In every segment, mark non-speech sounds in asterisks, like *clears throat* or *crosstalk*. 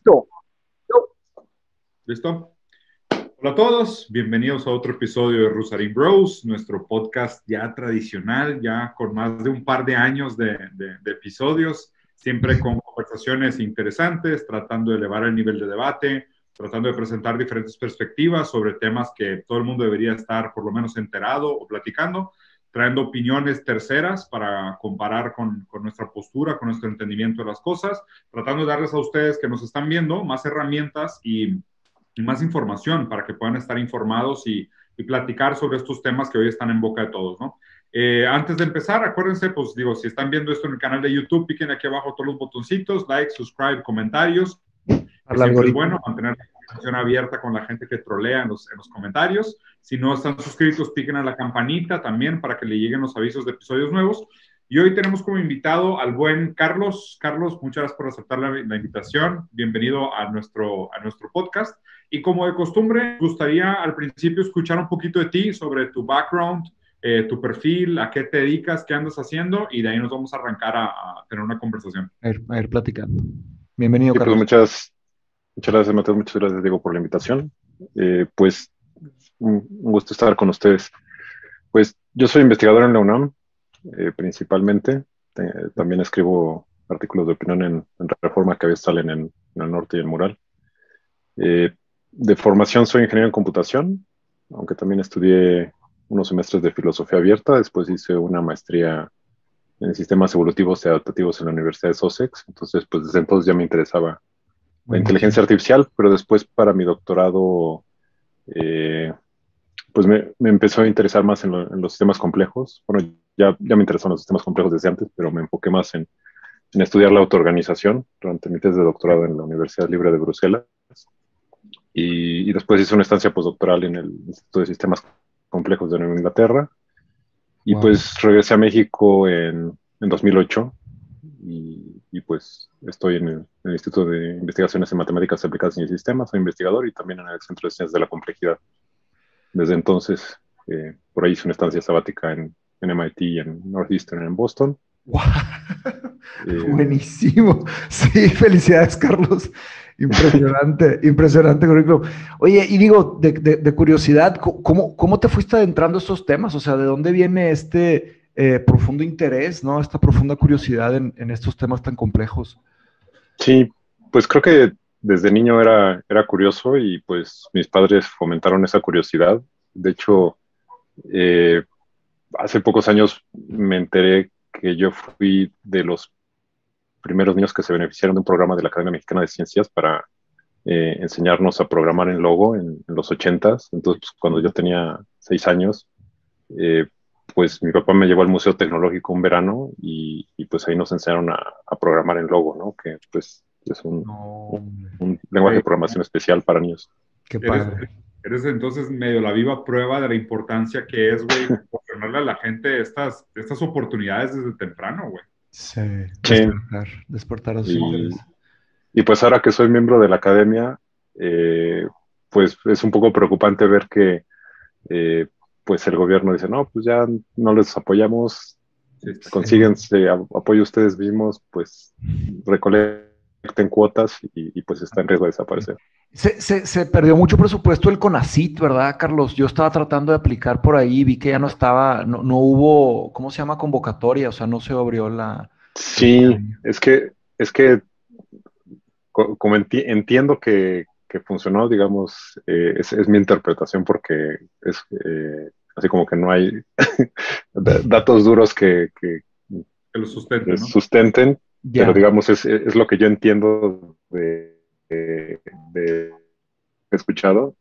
Listo. ¿Listo? Hola a todos, bienvenidos a otro episodio de Rusarín Bros, nuestro podcast ya tradicional, ya con más de un par de años de, de, episodios, siempre con conversaciones interesantes, tratando de elevar el nivel de debate, tratando de presentar diferentes perspectivas sobre temas que todo el mundo debería estar por lo menos enterado o platicando trayendo opiniones terceras para comparar con, con, nuestra postura, con nuestro entendimiento de las cosas, tratando de darles a ustedes que nos están viendo más herramientas y, y más información para que puedan estar informados y, y, platicar sobre estos temas que hoy están en boca de todos, ¿no? Eh, antes de empezar, acuérdense, pues digo, si están viendo esto en el canal de YouTube, piquen aquí abajo todos los botoncitos, like, subscribe, comentarios. Es bueno mantener abierta con la gente que trolea en los, en los comentarios. Si no están suscritos, piquen a la campanita también para que le lleguen los avisos de episodios nuevos. Y hoy tenemos como invitado al buen Carlos. Carlos, muchas gracias por aceptar la, la, invitación. Bienvenido a nuestro, a nuestro podcast. Y como de costumbre, gustaría al principio escuchar un poquito de ti sobre tu background, eh, tu perfil, a qué te dedicas, qué andas haciendo, y de ahí nos vamos a arrancar a, a tener una conversación. A ir, a ir platicando. Bienvenido, sí, pues Carlos. Pues muchas, Muchas gracias, Mateo. Muchas gracias, Diego, por la invitación. Eh, pues un gusto estar con ustedes. Pues yo soy investigador en la UNAM, eh, principalmente. también escribo artículos de opinión en, en Reforma que a veces salen en, el norte y en Mural. Eh, de formación soy ingeniero en computación, aunque también estudié unos semestres de filosofía abierta. Después hice una maestría en sistemas evolutivos y adaptativos en la Universidad de Sussex. Entonces, pues desde entonces ya me interesaba la inteligencia artificial, pero después para mi doctorado, eh, pues me, me, empezó a interesar más en, lo, en, los sistemas complejos. Bueno, ya, ya me interesaron los sistemas complejos desde antes, pero me enfoqué más en, en estudiar la autoorganización durante mi tesis de doctorado en la Universidad Libre de Bruselas. Y, y después hice una estancia postdoctoral en el Instituto de Sistemas Complejos de Nueva Inglaterra. Y wow. pues regresé a México en, en 2008 y, y, pues estoy en el, en el, Instituto de Investigaciones en Matemáticas Aplicadas y Sistemas, soy investigador y también en el Centro de Ciencias de la Complejidad. Desde entonces, eh, por ahí hice una estancia sabática en, en MIT y en Northeastern en Boston. ¡Wow! Eh, *laughs* Buenísimo. Sí, felicidades, Carlos. Impresionante, *laughs* impresionante currículum. Oye, y digo, de, de, de, curiosidad, ¿cómo, ¿cómo te fuiste adentrando a estos temas? O sea, ¿de dónde viene este eh, profundo interés, ¿no? Esta profunda curiosidad en, estos temas tan complejos. Sí, pues creo que desde niño era, era curioso y pues mis padres fomentaron esa curiosidad. De hecho, eh, hace pocos años me enteré que yo fui de los primeros niños que se beneficiaron de un programa de la Academia Mexicana de Ciencias para eh, enseñarnos a programar en Logo en, en los ochentas. Entonces, pues, cuando yo tenía seis años, eh, pues mi papá me llevó al Museo Tecnológico un verano y, y pues ahí nos enseñaron a, a, programar en Logo, ¿no? Que pues es un, no. un, un lenguaje de programación especial para niños. Qué padre. Eres, eres, entonces medio la viva prueba de la importancia que es, güey, *laughs* proporcionarle a la gente estas, estas oportunidades desde temprano, güey. Sí, despertar, sí. despertar a sus y, y pues ahora que soy miembro de la academia, eh, pues es un poco preocupante ver que eh, pues el gobierno dice, no, pues ya no les apoyamos, sí, sí. consíguense apoyo ustedes mismos, pues recolecten cuotas y, y, pues está en riesgo de desaparecer. Se, se, se, perdió mucho presupuesto el CONACIT, ¿verdad, Carlos? Yo estaba tratando de aplicar por ahí, vi que ya no estaba, no, no hubo, ¿cómo se llama? Convocatoria, o sea, no se abrió la... Sí, es que, es que, como enti entiendo que, que funcionó, digamos, eh, es, es, mi interpretación porque es eh, así como que no hay *laughs* datos duros que, que, que lo sustenten, ¿no? sustenten yeah. pero digamos, es, es, lo que yo entiendo de, de, de he escuchado,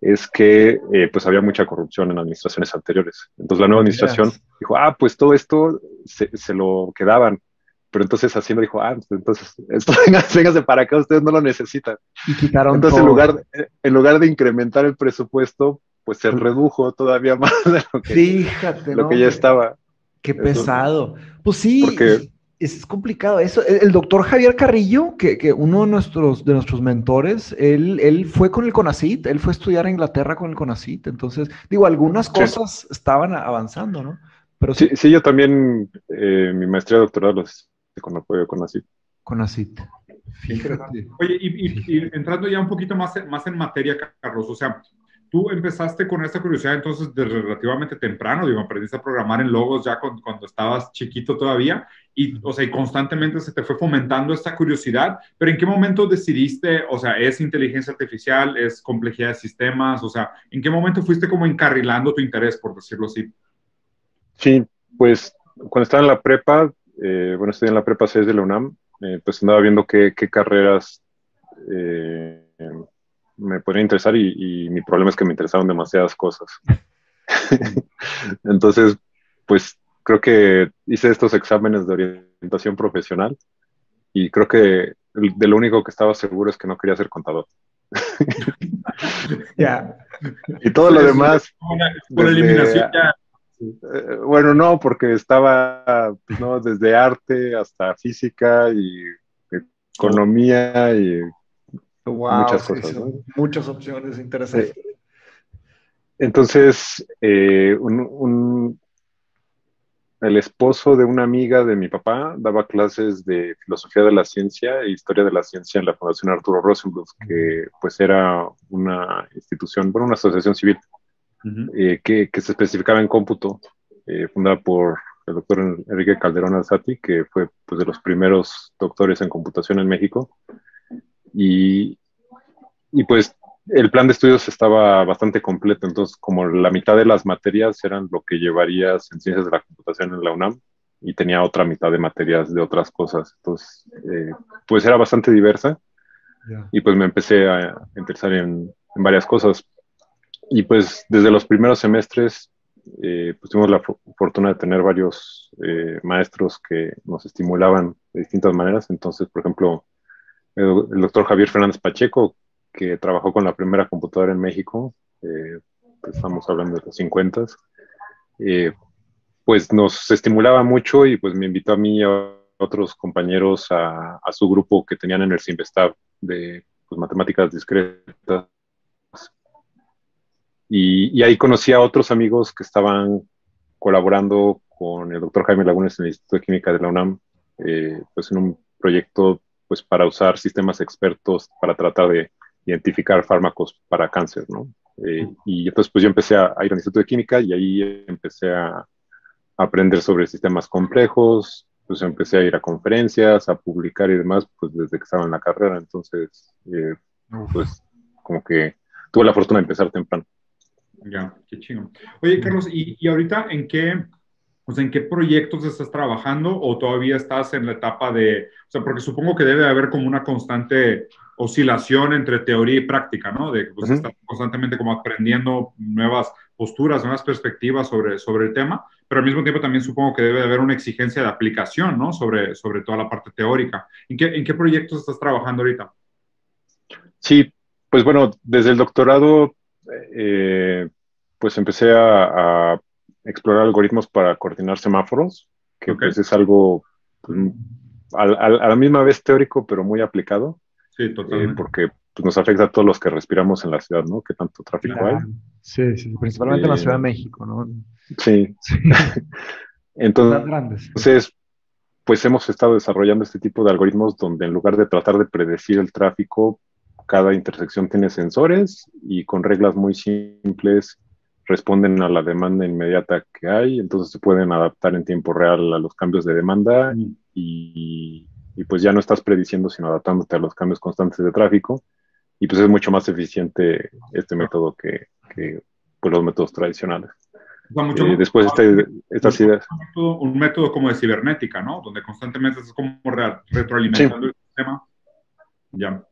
es que eh, pues había mucha corrupción en administraciones anteriores. Entonces la nueva administración yes. dijo, ah, pues todo esto se, se lo quedaban pero entonces Hacienda dijo, ah, entonces, esto, *laughs* véngase para acá, ustedes no lo necesitan. Y quitaron Entonces, todo. en lugar, en lugar de incrementar el presupuesto, pues se redujo todavía *laughs* más de lo que, Fíjate, lo ¿no? que ya estaba. Qué pesado. Pues sí, porque, es complicado. Eso, el doctor Javier Carrillo, que, que, uno de nuestros, de nuestros mentores, él, él fue con el CONACIT, él fue a estudiar a Inglaterra con el CONACIT. Entonces, digo, algunas cosas sí. estaban avanzando, ¿no? Pero sí, sí, yo también, eh, mi maestría de doctorado los con apoyo con ACIT. Con ACIT. Oye, y, entrando ya un poquito más, más en materia, Carlos, o sea, tú empezaste con esta curiosidad entonces desde relativamente temprano, digo, aprendiste a programar en logos ya cuando estabas chiquito todavía y, o sea, y constantemente se te fue fomentando esta curiosidad, pero ¿en qué momento decidiste, o sea, es inteligencia artificial, es complejidad de sistemas, o sea, ¿en qué momento fuiste como encarrilando tu interés, por decirlo así? Sí, pues cuando estaba en la prepa, eh, bueno, estudié en la prepa 6 de la UNAM, eh, pues andaba viendo qué, carreras eh, me podrían interesar y, mi problema es que me interesaron demasiadas cosas. *laughs* Entonces, pues creo que hice estos exámenes de orientación profesional y creo que de lo único que estaba seguro es que no quería ser contador. *laughs* Ya. Y todo lo demás. Por, eliminación ya. Eh, bueno, no, porque estaba ¿no? desde arte hasta física y economía y muchas cosas. Muchas opciones interesantes. entonces, eh, el esposo de una amiga de mi papá daba clases de filosofía de la ciencia e historia de la ciencia en la Fundación Arturo Rosenbluth, que pues era una institución, bueno, una asociación civil eh, que, se especificaba en cómputo, eh, fundada por el doctor Enrique Calderón Alzati, que fue pues, de los primeros doctores en computación en México. Y, y pues el plan de estudios estaba bastante completo, entonces como la mitad de las materias eran lo que llevarías en ciencias de la computación en la UNAM y tenía otra mitad de materias de otras cosas, entonces eh, pues era bastante diversa y pues me empecé a interesar en, varias cosas. Y pues desde los primeros semestres eh, pues tuvimos la fortuna de tener varios eh, maestros que nos estimulaban de distintas maneras, entonces por ejemplo el doctor Javier Fernández Pacheco, que trabajó con la primera computadora en México, eh, pues estamos hablando de los 50, eh, pues nos estimulaba mucho y pues me invitó a mí y a otros compañeros a, su grupo que tenían en el Simvestab de pues, matemáticas discretas. Y, ahí conocí a otros amigos que estaban colaborando con el doctor Jaime Lagunes en el Instituto de Química de la UNAM, eh, pues en un proyecto pues para usar sistemas expertos para tratar de identificar fármacos para cáncer, ¿no? Eh, y entonces pues yo empecé a, ir al Instituto de Química y ahí empecé a, aprender sobre sistemas complejos, pues empecé a ir a conferencias, a publicar y demás, pues desde que estaba en la carrera, entonces eh, pues como que tuve la fortuna de empezar temprano. Ya, qué chingo. Oye, Carlos, ¿y, y ahorita en qué, o sea, ¿en qué proyectos estás trabajando o todavía estás en la etapa de, o sea, porque supongo que debe haber como una constante oscilación entre teoría y práctica, ¿no? De pues, estar constantemente como aprendiendo nuevas posturas, nuevas perspectivas sobre, sobre el tema, pero al mismo tiempo también supongo que debe haber una exigencia de aplicación, ¿no? Sobre, sobre toda la parte teórica. ¿En qué, en qué proyectos estás trabajando ahorita? Sí, pues bueno, desde el doctorado, eh, pues empecé a, explorar algoritmos para coordinar semáforos, que pues es algo pues, a, a, la misma vez teórico, pero muy aplicado. Sí, eh, totalmente. porque pues, nos afecta a todos los que respiramos en la ciudad, ¿no? Que tanto tráfico hay. Sí, sí, principalmente en la Ciudad de eh, México, ¿no? Sí. *laughs* entonces, pues hemos estado desarrollando este tipo de algoritmos donde en lugar de tratar de predecir el tráfico, cada intersección tiene sensores y con reglas muy simples responden a la demanda inmediata que hay, entonces se pueden adaptar en tiempo real a los cambios de demanda mm. y, y pues ya no estás prediciendo, sino adaptándote a los cambios constantes de tráfico. Y pues es mucho más eficiente este método que, que pues, los métodos tradicionales. Eh, después este, estas ideas. Un método, como de cibernética, ¿no? Donde constantemente estás como retroalimentando el sistema. Ya.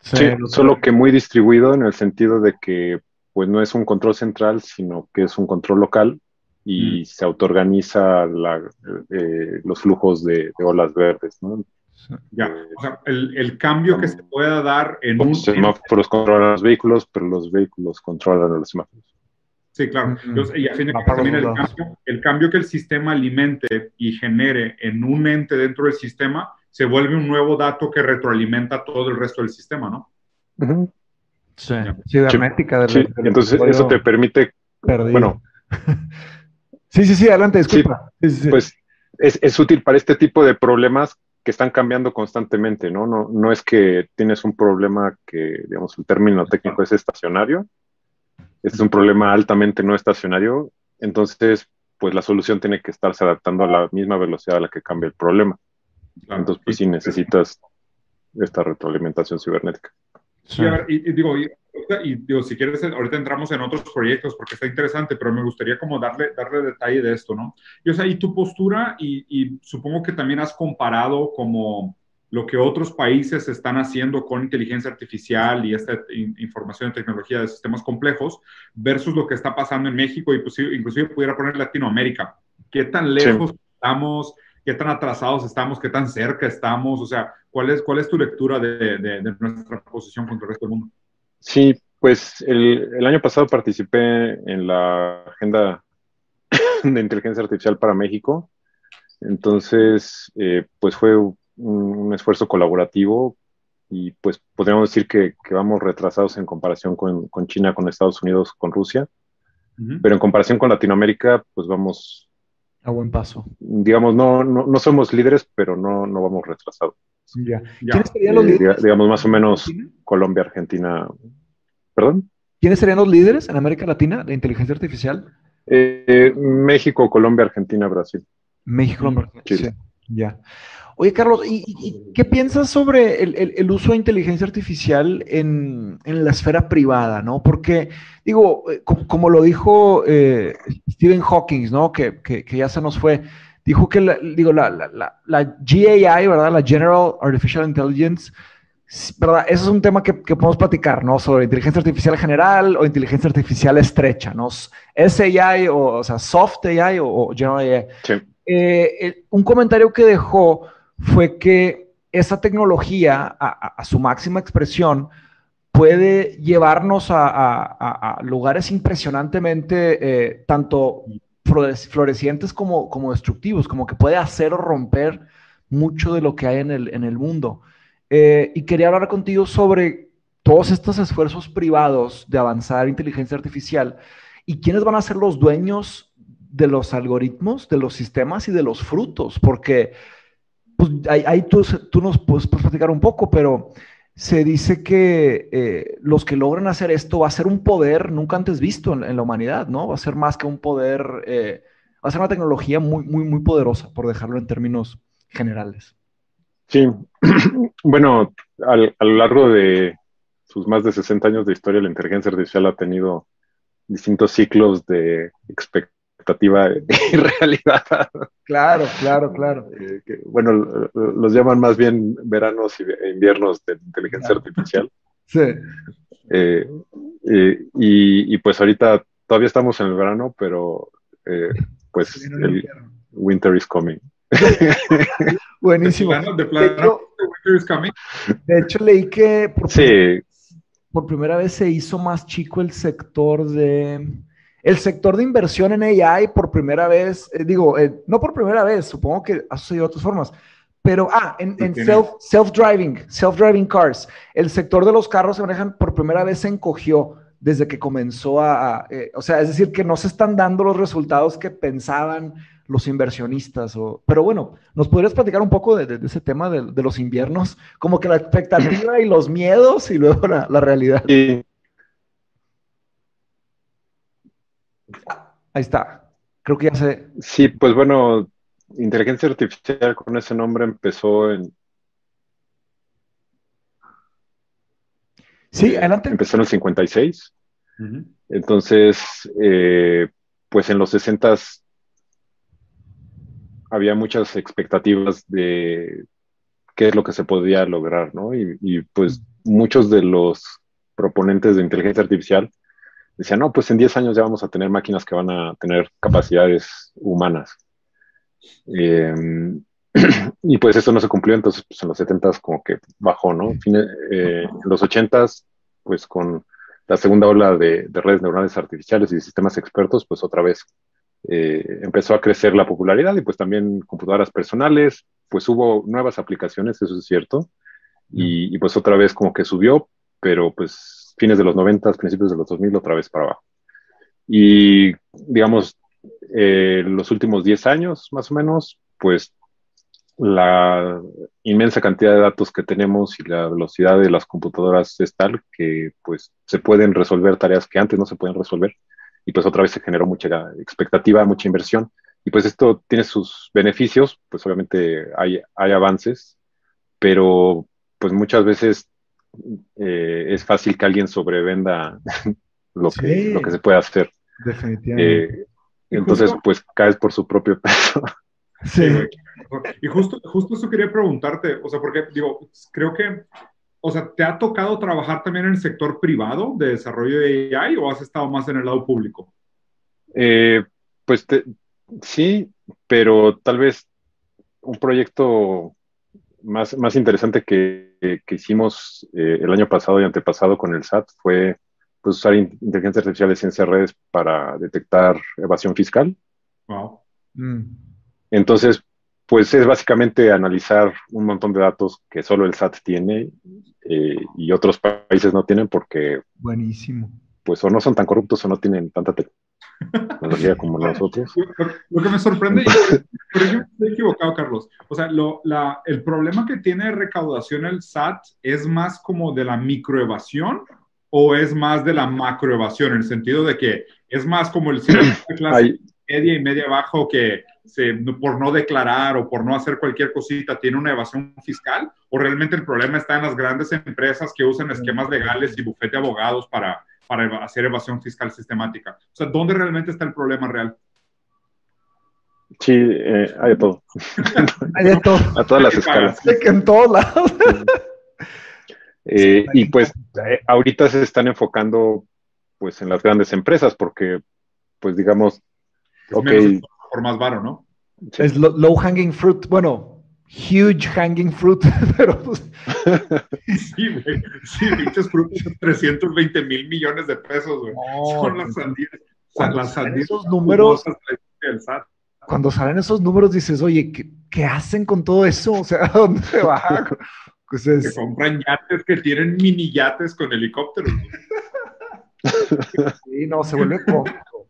Sí, solo que muy distribuido en el sentido de que pues no es un control central, sino que es un control local y mm. se autoorganiza la, eh, los flujos de, de, olas verdes, ¿no? Ya, o sea, el, el cambio que se pueda dar en un... Los semáforos controlan los vehículos, pero los vehículos controlan a los semáforos. Sí, claro. y a fin de cuentas también el cambio, el cambio que el sistema alimente y genere en un ente dentro del sistema se vuelve un nuevo dato que retroalimenta todo el resto del sistema, ¿no? Sí, cibernética. Sí, entonces eso te permite, bueno... *laughs* sí, sí, sí, adelante, disculpa. pues es, es útil para este tipo de problemas que están cambiando constantemente, ¿no? ¿no? No es que tienes un problema que, digamos, el término técnico es estacionario, este es un problema altamente no estacionario, entonces, pues la solución tiene que estarse adaptando a la misma velocidad a la que cambia el problema. Entonces, pues sí necesitas esta retroalimentación cibernética. Sí, a ver, y, digo, y, digo, si quieres, ahorita entramos en otros proyectos porque está interesante, pero me gustaría como darle, darle detalle de esto, ¿no? Y o sea, y tu postura, y, y supongo que también has comparado como lo que otros países están haciendo con inteligencia artificial y esta información y tecnología de sistemas complejos versus lo que está pasando en México y pues, inclusive pudiera poner Latinoamérica. ¿Qué tan lejos estamos? ¿Qué tan atrasados estamos? ¿Qué tan cerca estamos? O sea, ¿cuál es, cuál es tu lectura de, de, nuestra posición contra el resto del mundo? Sí, pues el, el año pasado participé en la agenda de inteligencia artificial para México. Entonces, eh, pues fue un, esfuerzo colaborativo y pues podríamos decir que, vamos retrasados en comparación con, China, con Estados Unidos, con Rusia, pero en comparación con Latinoamérica, pues vamos... A buen paso. Digamos, no, no, somos líderes, pero no, no vamos retrasados. Ya. ¿Quiénes serían los eh, líderes? Digamos, más o menos Colombia, Argentina. ¿Perdón? ¿Quiénes serían los líderes en América Latina de inteligencia artificial? Eh, México, Colombia, Argentina, Brasil. México, Colombia, Chile. Ya. Oye, Carlos, ¿y, qué piensas sobre el, uso de inteligencia artificial en, la esfera privada, no? Porque, digo, eh, como, lo dijo eh, Stephen Hawking, ¿no? Que, ya se nos fue, dijo que, la, digo, la, GAI, ¿verdad? La General Artificial Intelligence, ¿verdad? Eso es un tema que, podemos platicar, ¿no? Sobre inteligencia artificial general o inteligencia artificial estrecha, ¿no? SAI o, o sea, Soft AI o, General AI. Sí. Eh, un comentario que dejó fue que esa tecnología, a, su máxima expresión, puede llevarnos a, lugares impresionantemente eh, tanto florecientes como, destructivos, como que puede hacer o romper mucho de lo que hay en el, en el mundo. Eh, y quería hablar contigo sobre todos estos esfuerzos privados de avanzar inteligencia artificial y quiénes van a ser los dueños de los algoritmos, de los sistemas y de los frutos, porque pues ahí, tú, tú, nos puedes, platicar un poco, pero se dice que eh, los que logran hacer esto va a ser un poder nunca antes visto en, la humanidad, ¿no? Va a ser más que un poder, eh, va a ser una tecnología muy, muy, muy poderosa, por dejarlo en términos generales. Sí, *clears throat* bueno, a lo largo de sus más de 60 años de historia, la inteligencia artificial ha tenido distintos ciclos de expectativa y *laughs* realidad. Claro, claro, claro. Eh, bueno, los llaman más bien veranos e inviernos de inteligencia artificial. *laughs* Sí. Eh, eh, y, pues ahorita todavía estamos en el verano, pero pues el winter is coming. Buenísimo. De, de, hecho, leí que por, sí. por primera vez se hizo más chico el sector de el sector de inversión en AI por primera vez, eh, digo, eh, no por primera vez, supongo que ha sucedido de otras formas, pero, ah, en, self-driving, self-driving cars, el sector de los carros se manejan por primera vez se encogió desde que comenzó a, eh, o sea, es decir, que no se están dando los resultados que pensaban los inversionistas. O, pero bueno, ¿nos podrías platicar un poco de, ese tema de, los inviernos? Como que la expectativa y los miedos y luego la, la realidad. Sí. Ahí está. Creo que ya sé. Sí, pues bueno, inteligencia artificial con ese nombre empezó en. Sí, adelante. Empezó en el 56. Entonces, eh, pues en los 60 había muchas expectativas de qué es lo que se podía lograr, ¿no? y pues muchos de los proponentes de inteligencia artificial decía, no, pues en 10 años ya vamos a tener máquinas que van a tener capacidades humanas. Em, *clears throat* y pues esto no se cumplió, entonces pues en los 70 como que bajó, ¿no? Eh, en los 80 pues con la segunda ola de, redes neuronales artificiales y sistemas expertos, pues otra vez eh, empezó a crecer la popularidad y pues también computadoras personales, pues hubo nuevas aplicaciones, eso es cierto, y, y pues otra vez como que subió, pero pues fines de los 90, principios de los 2000, otra vez para abajo. Y digamos, eh, los últimos 10 años más o menos, pues la inmensa cantidad de datos que tenemos y la velocidad de las computadoras es tal que pues se pueden resolver tareas que antes no se pueden resolver y pues otra vez se generó mucha expectativa, mucha inversión y pues esto tiene sus beneficios, pues obviamente hay, hay avances, pero pues muchas veces eh, es fácil que alguien sobrevenda *laughs* lo, que, lo que se puede hacer. Definitivamente. Eh, entonces, pues caes por su propio peso. *laughs* Sí. Y justo, justo eso quería preguntarte, o sea, porque digo, creo que, o sea, ¿te ha tocado trabajar también en el sector privado de desarrollo de AI o has estado más en el lado público? Eh, pues sí, pero tal vez un proyecto más, más interesante que, que hicimos eh, el año pasado y antepasado con el SAT fue pues, usar inteligencia artificial de ciencia de redes para detectar evasión fiscal. Wow. Mm. Entonces, pues es básicamente analizar un montón de datos que solo el SAT tiene eh, y otros países no tienen porque... Buenísimo. Pues o no son tan corruptos o no tienen tanta tecnología como nosotros. Lo que me sorprende, por ejemplo, estoy equivocado, Carlos. O sea, lo, la, el problema que tiene recaudación el SAT es más como de la microevasión o es más de la macroevasión, en el sentido de que es más como el *coughs* de clase media y media abajo que se, por no declarar o por no hacer cualquier cosita tiene una evasión fiscal o realmente el problema está en las grandes empresas que usan esquemas legales y bufete de abogados para, para hacer evasión fiscal sistemática. O sea, ¿dónde realmente está el problema real? Sí, eh, hay de todo. *laughs* hay de todo. A todas las escalas. en todos lados. *laughs* Eh, y pues eh, ahorita se están enfocando pues en las grandes empresas porque pues digamos, ok. Por más varo, ¿no? Es low hanging fruit, bueno, huge hanging fruit, *laughs* pero pues... Sí, güey, sí, dichos frutos de 320 mil millones de pesos, güey. Son las sandías. Las sandías esos números, cuando salen esos números dices, oye, ¿qué, ¿qué, hacen con todo eso? O sea, *laughs* ¿a dónde se va? Pues es... Que compran yates que tienen mini yates con helicópteros. *laughs* sí, no, se vuelve cómico.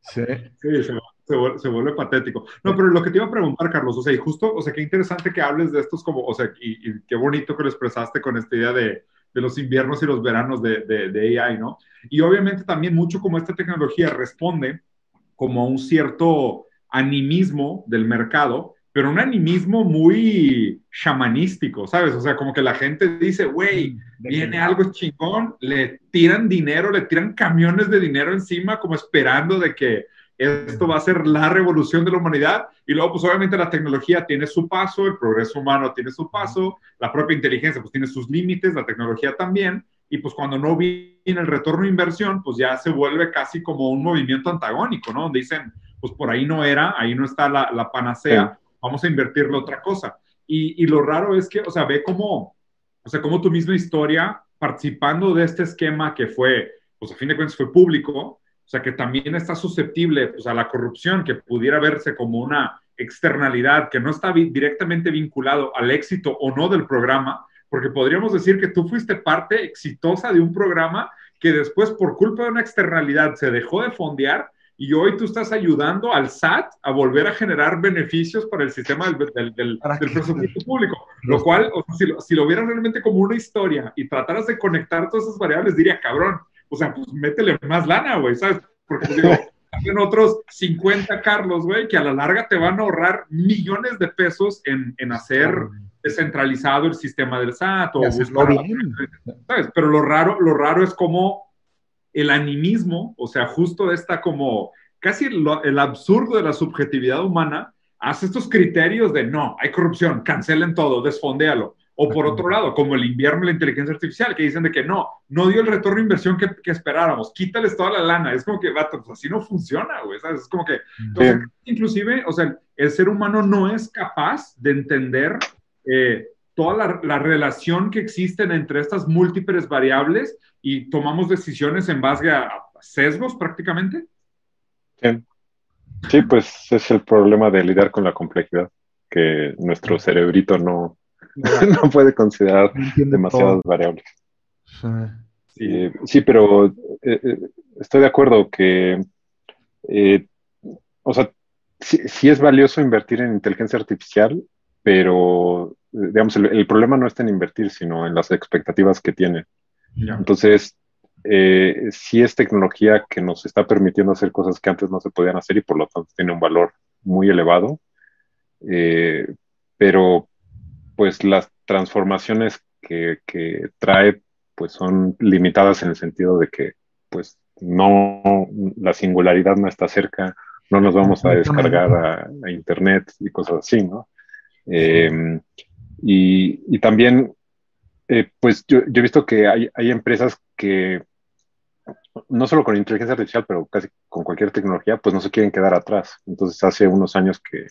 Sí, sí se, se, vuelve, patético. No, pero lo que te iba a preguntar, Carlos, o sea, y justo, o sea, qué interesante que hables de estos como, o sea, y, qué bonito que lo expresaste con esta idea de, de los inviernos y los veranos de, de, de, AI, ¿no? Y obviamente también mucho como esta tecnología responde como a un cierto animismo del mercado, pero un animismo muy chamanístico, ¿sabes? O sea, como que la gente dice, güey, mm, viene algo chingón, le tiran dinero, le tiran camiones de dinero encima, como esperando de que esto va a ser la revolución de la humanidad. Y luego, pues obviamente la tecnología tiene su paso, el progreso humano tiene su paso, la propia inteligencia pues tiene sus límites, la tecnología también. Y pues cuando no viene el retorno de inversión, pues ya se vuelve casi como un movimiento antagónico, ¿no? Donde dicen, pues por ahí no era, ahí no está la, la panacea vamos a invertirle otra cosa. Y, lo raro es que, o sea, ve cómo, o sea, cómo tu misma historia, participando de este esquema que fue, pues a fin de cuentas fue público, o sea, que también está susceptible pues, a la corrupción, que pudiera verse como una externalidad que no está directamente vinculado al éxito o no del programa, porque podríamos decir que tú fuiste parte exitosa de un programa que después, por culpa de una externalidad, se dejó de fondear y hoy tú estás ayudando al SAT a volver a generar beneficios para el sistema del, del, presupuesto público. Lo cual, si, lo, si lo vieras realmente como una historia y trataras de conectar todas esas variables, diría, cabrón, o sea, pues métele más lana, güey, ¿sabes? Porque pues, digo, *laughs* hacen otros 50 Carlos, güey, que a la larga te van a ahorrar millones de pesos en, en hacer descentralizado el sistema del SAT o buscar, ¿sabes? Pero lo raro, lo raro es cómo el animismo, o sea, justo esta como casi el absurdo de la subjetividad humana, hace estos criterios de no, hay corrupción, cancelen todo, desfondéalo. O por otro lado, como el invierno de la inteligencia artificial, que dicen de que no, no dio el retorno de inversión que, esperáramos, quítales toda la lana. Es como que, vato, pues así no funciona, güey, ¿sabes? Es como que, inclusive, o sea, el ser humano no es capaz de entender eh, toda la, relación que existen entre estas múltiples variables y tomamos decisiones en base a, sesgos prácticamente. Sí. sí, pues es el problema de lidiar con la complejidad, que nuestro cerebrito no, *laughs* no puede considerar demasiadas variables. Sí. sí, pero eh, eh, estoy de acuerdo que, eh, o sea, sí, es valioso invertir en inteligencia artificial pero, digamos, el, problema no está en invertir, sino en las expectativas que tiene. Entonces, sí es tecnología que nos está permitiendo hacer cosas que antes no se podían hacer y por lo tanto tiene un valor muy elevado. Pero, pues, las transformaciones que, que trae, pues, son limitadas en el sentido de que, pues, no, la singularidad no está cerca, no nos vamos a descargar a, Internet y cosas así, ¿no? Eh, y, también, eh, pues yo, he visto que hay, empresas que, no solo con inteligencia artificial, pero casi con cualquier tecnología, pues no se quieren quedar atrás. Entonces, hace unos años que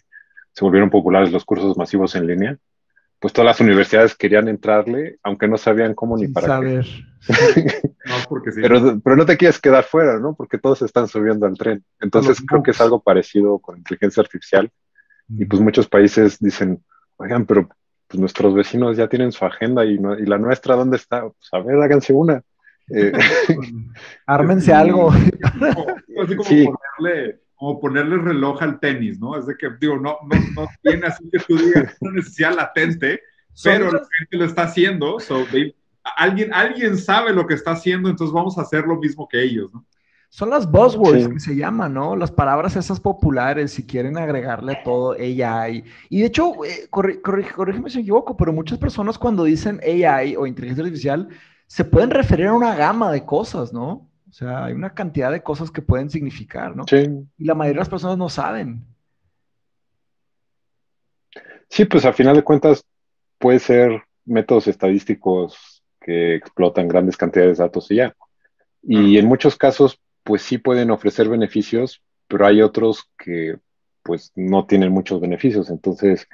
se volvieron populares los cursos masivos en línea, pues todas las universidades querían entrarle, aunque no sabían cómo ni para saber. *laughs* pero, pero no te quieres quedar fuera, ¿no? Porque todos están subiendo al tren. Entonces creo que es algo parecido con inteligencia artificial. Y pues muchos países dicen, oigan, pero pues nuestros vecinos ya tienen su agenda y, y la nuestra, ¿dónde está? Pues a ver, háganse una. Eh, *laughs* Ármense *laughs* algo. Así como sí. ponerle como ponerle reloj al tenis, ¿no? Es de que, digo, no, no, no tiene así que tú digas una necesidad latente, pero la gente lo está haciendo, so alguien, alguien sabe lo que está haciendo, entonces vamos a hacer lo mismo que ellos, ¿no? Son las buzzwords que se llaman, ¿no? Las palabras esas populares, si quieren agregarle a todo AI. Y de hecho, eh, corrígeme si me equivoco, pero muchas personas cuando dicen AI o inteligencia artificial, se pueden referir a una gama de cosas, ¿no? O sea, hay una cantidad de cosas que pueden significar, ¿no? Sí. Y la mayoría de las personas no saben. Sí, pues a final de cuentas puede ser métodos estadísticos que explotan grandes cantidades de datos y ya. Y en muchos casos, pues sí pueden ofrecer beneficios, pero hay otros que pues no tienen muchos beneficios. Entonces,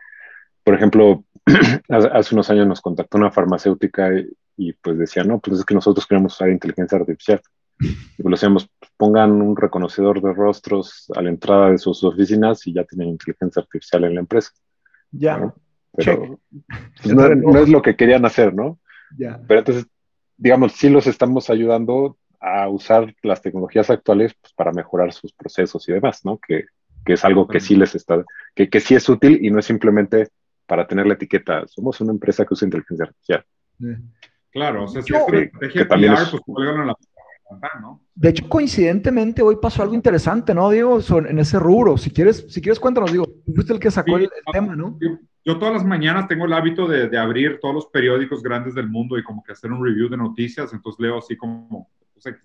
por ejemplo, *clears throat* hace unos años nos contactó una farmacéutica y, pues decía, no, pues es que nosotros queremos usar inteligencia artificial. Y pues decíamos, pongan un reconocedor de rostros a la entrada de sus oficinas y ya tienen inteligencia artificial en la empresa. Ya. Pero pues, no, es lo que querían hacer, ¿no? Ya. Pero entonces, digamos, sí los estamos ayudando a usar las tecnologías actuales pues, para mejorar sus procesos y demás, ¿no? Que, que es algo que sí les está, que, que, sí es útil y no es simplemente para tener la etiqueta, somos una empresa que usa inteligencia artificial. Claro, o sea, si es que, también es, pues la de hecho, coincidentemente, hoy pasó algo interesante, ¿no, Diego? en ese rubro. Si quieres, si quieres cuéntanos, digo, fuiste el que sacó el, tema, ¿no? Yo, todas las mañanas tengo el hábito de, abrir todos los periódicos grandes del mundo y como que hacer un review de noticias, entonces leo así como,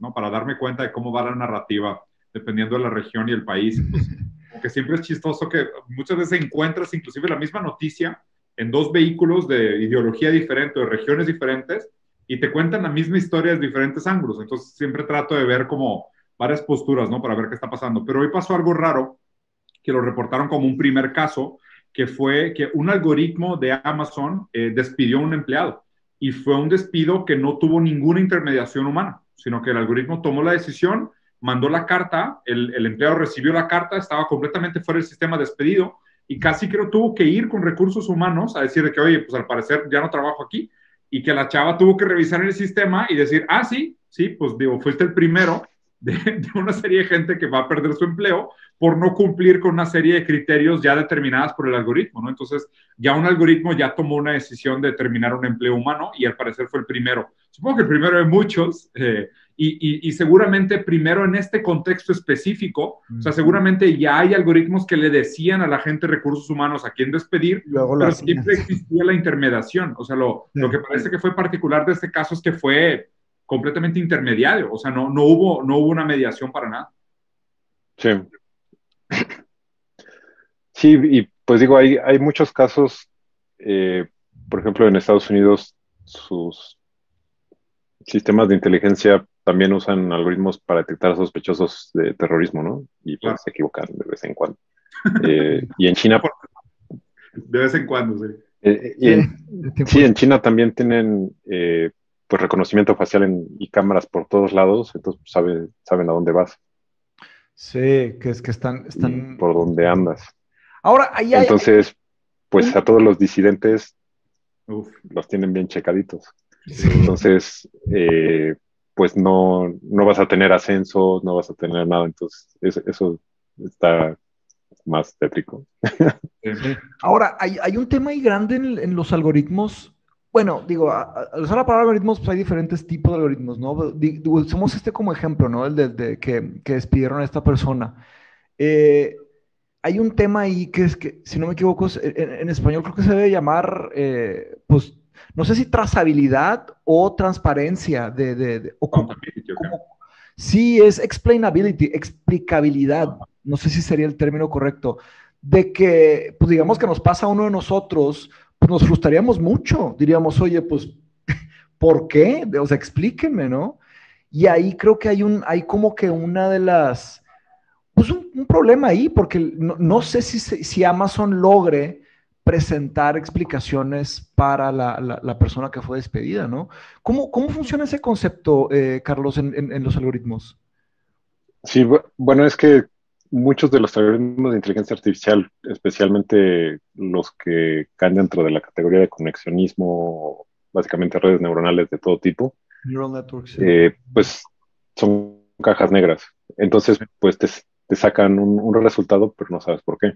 ¿no? Para darme cuenta de cómo va la narrativa, dependiendo de la región y el país. Entonces, como que siempre es chistoso que muchas veces encuentras inclusive la misma noticia en dos vehículos de ideología diferente o de regiones diferentes, y te cuentan la misma historia desde diferentes ángulos. Entonces siempre trato de ver como varias posturas, ¿no? Para ver qué está pasando. Pero hoy pasó algo raro, que lo reportaron como un primer caso, que fue que un algoritmo de Amazon eh, despidió a un empleado. Y fue un despido que no tuvo ninguna intermediación humana, sino que el algoritmo tomó la decisión, mandó la carta, el, el empleado recibió la carta, estaba completamente fuera del sistema despedido y casi creo tuvo que ir con recursos humanos a decir que, oye, pues al parecer ya no trabajo aquí y que la chava tuvo que revisar el sistema y decir, ah, sí, sí, pues digo, fuiste el primero de, una serie de gente que va a perder su empleo por no cumplir con una serie de criterios ya determinadas por el algoritmo, ¿no? Entonces, ya un algoritmo ya tomó una decisión de terminar un empleo humano y al parecer fue el primero. Supongo que el primero de muchos, eh, y, seguramente primero en este contexto específico, o sea, seguramente ya hay algoritmos que le decían a la gente recursos humanos a quién despedir, pero siempre existía la intermediación. O sea, lo, lo, que parece que fue particular de este caso es que fue completamente intermediario, o sea, no, no, hubo, no hubo una mediación para nada. Sí. Sí, y pues digo, hay, hay muchos casos, eh, por ejemplo, en Estados Unidos, sus sistemas de inteligencia también usan algoritmos para detectar sospechosos de terrorismo, ¿no? Y pues se equivocan de vez en cuando. Eh, y en China... De vez en cuando, sí. Eh, sí, en China también tienen eh, pues reconocimiento facial y cámaras por todos lados, entonces pues, saben, saben a dónde vas. Sí, que es que están... están... Por dónde andas. Ahora, ahí hay... Entonces, pues a todos los disidentes los tienen bien checaditos. Entonces, eh, pues no, no vas a tener ascenso, no vas a tener nada. Entonces, eso, está más tétrico. Ahora, hay, un tema ahí grande en, los algoritmos. Bueno, digo, al usar la palabra algoritmos, pues hay diferentes tipos de algoritmos, ¿no? Usamos este como ejemplo, ¿no? El de, que, que, despidieron a esta persona. Eh, hay un tema ahí que es que, si no me equivoco, en, español creo que se debe llamar, eh, pues, no sé si trazabilidad o transparencia de, de, o como, sí, es explainability, explicabilidad, no sé si sería el término correcto, de que, pues digamos que nos pasa a uno de nosotros, pues nos frustraríamos mucho, diríamos, oye, pues, *laughs* ¿por qué? O sea, explíquenme, ¿no? Y ahí creo que hay un, hay como que una de las, pues un, problema ahí, porque no, sé si, si Amazon logre presentar explicaciones para la, persona que fue despedida, ¿no? ¿Cómo, cómo funciona ese concepto, eh, Carlos, en, los algoritmos? Sí, bueno, es que muchos de los algoritmos de inteligencia artificial, especialmente los que caen dentro de la categoría de conexionismo, básicamente redes neuronales de todo tipo, eh, pues son cajas negras. Entonces, pues te, sacan un resultado, pero no sabes por qué.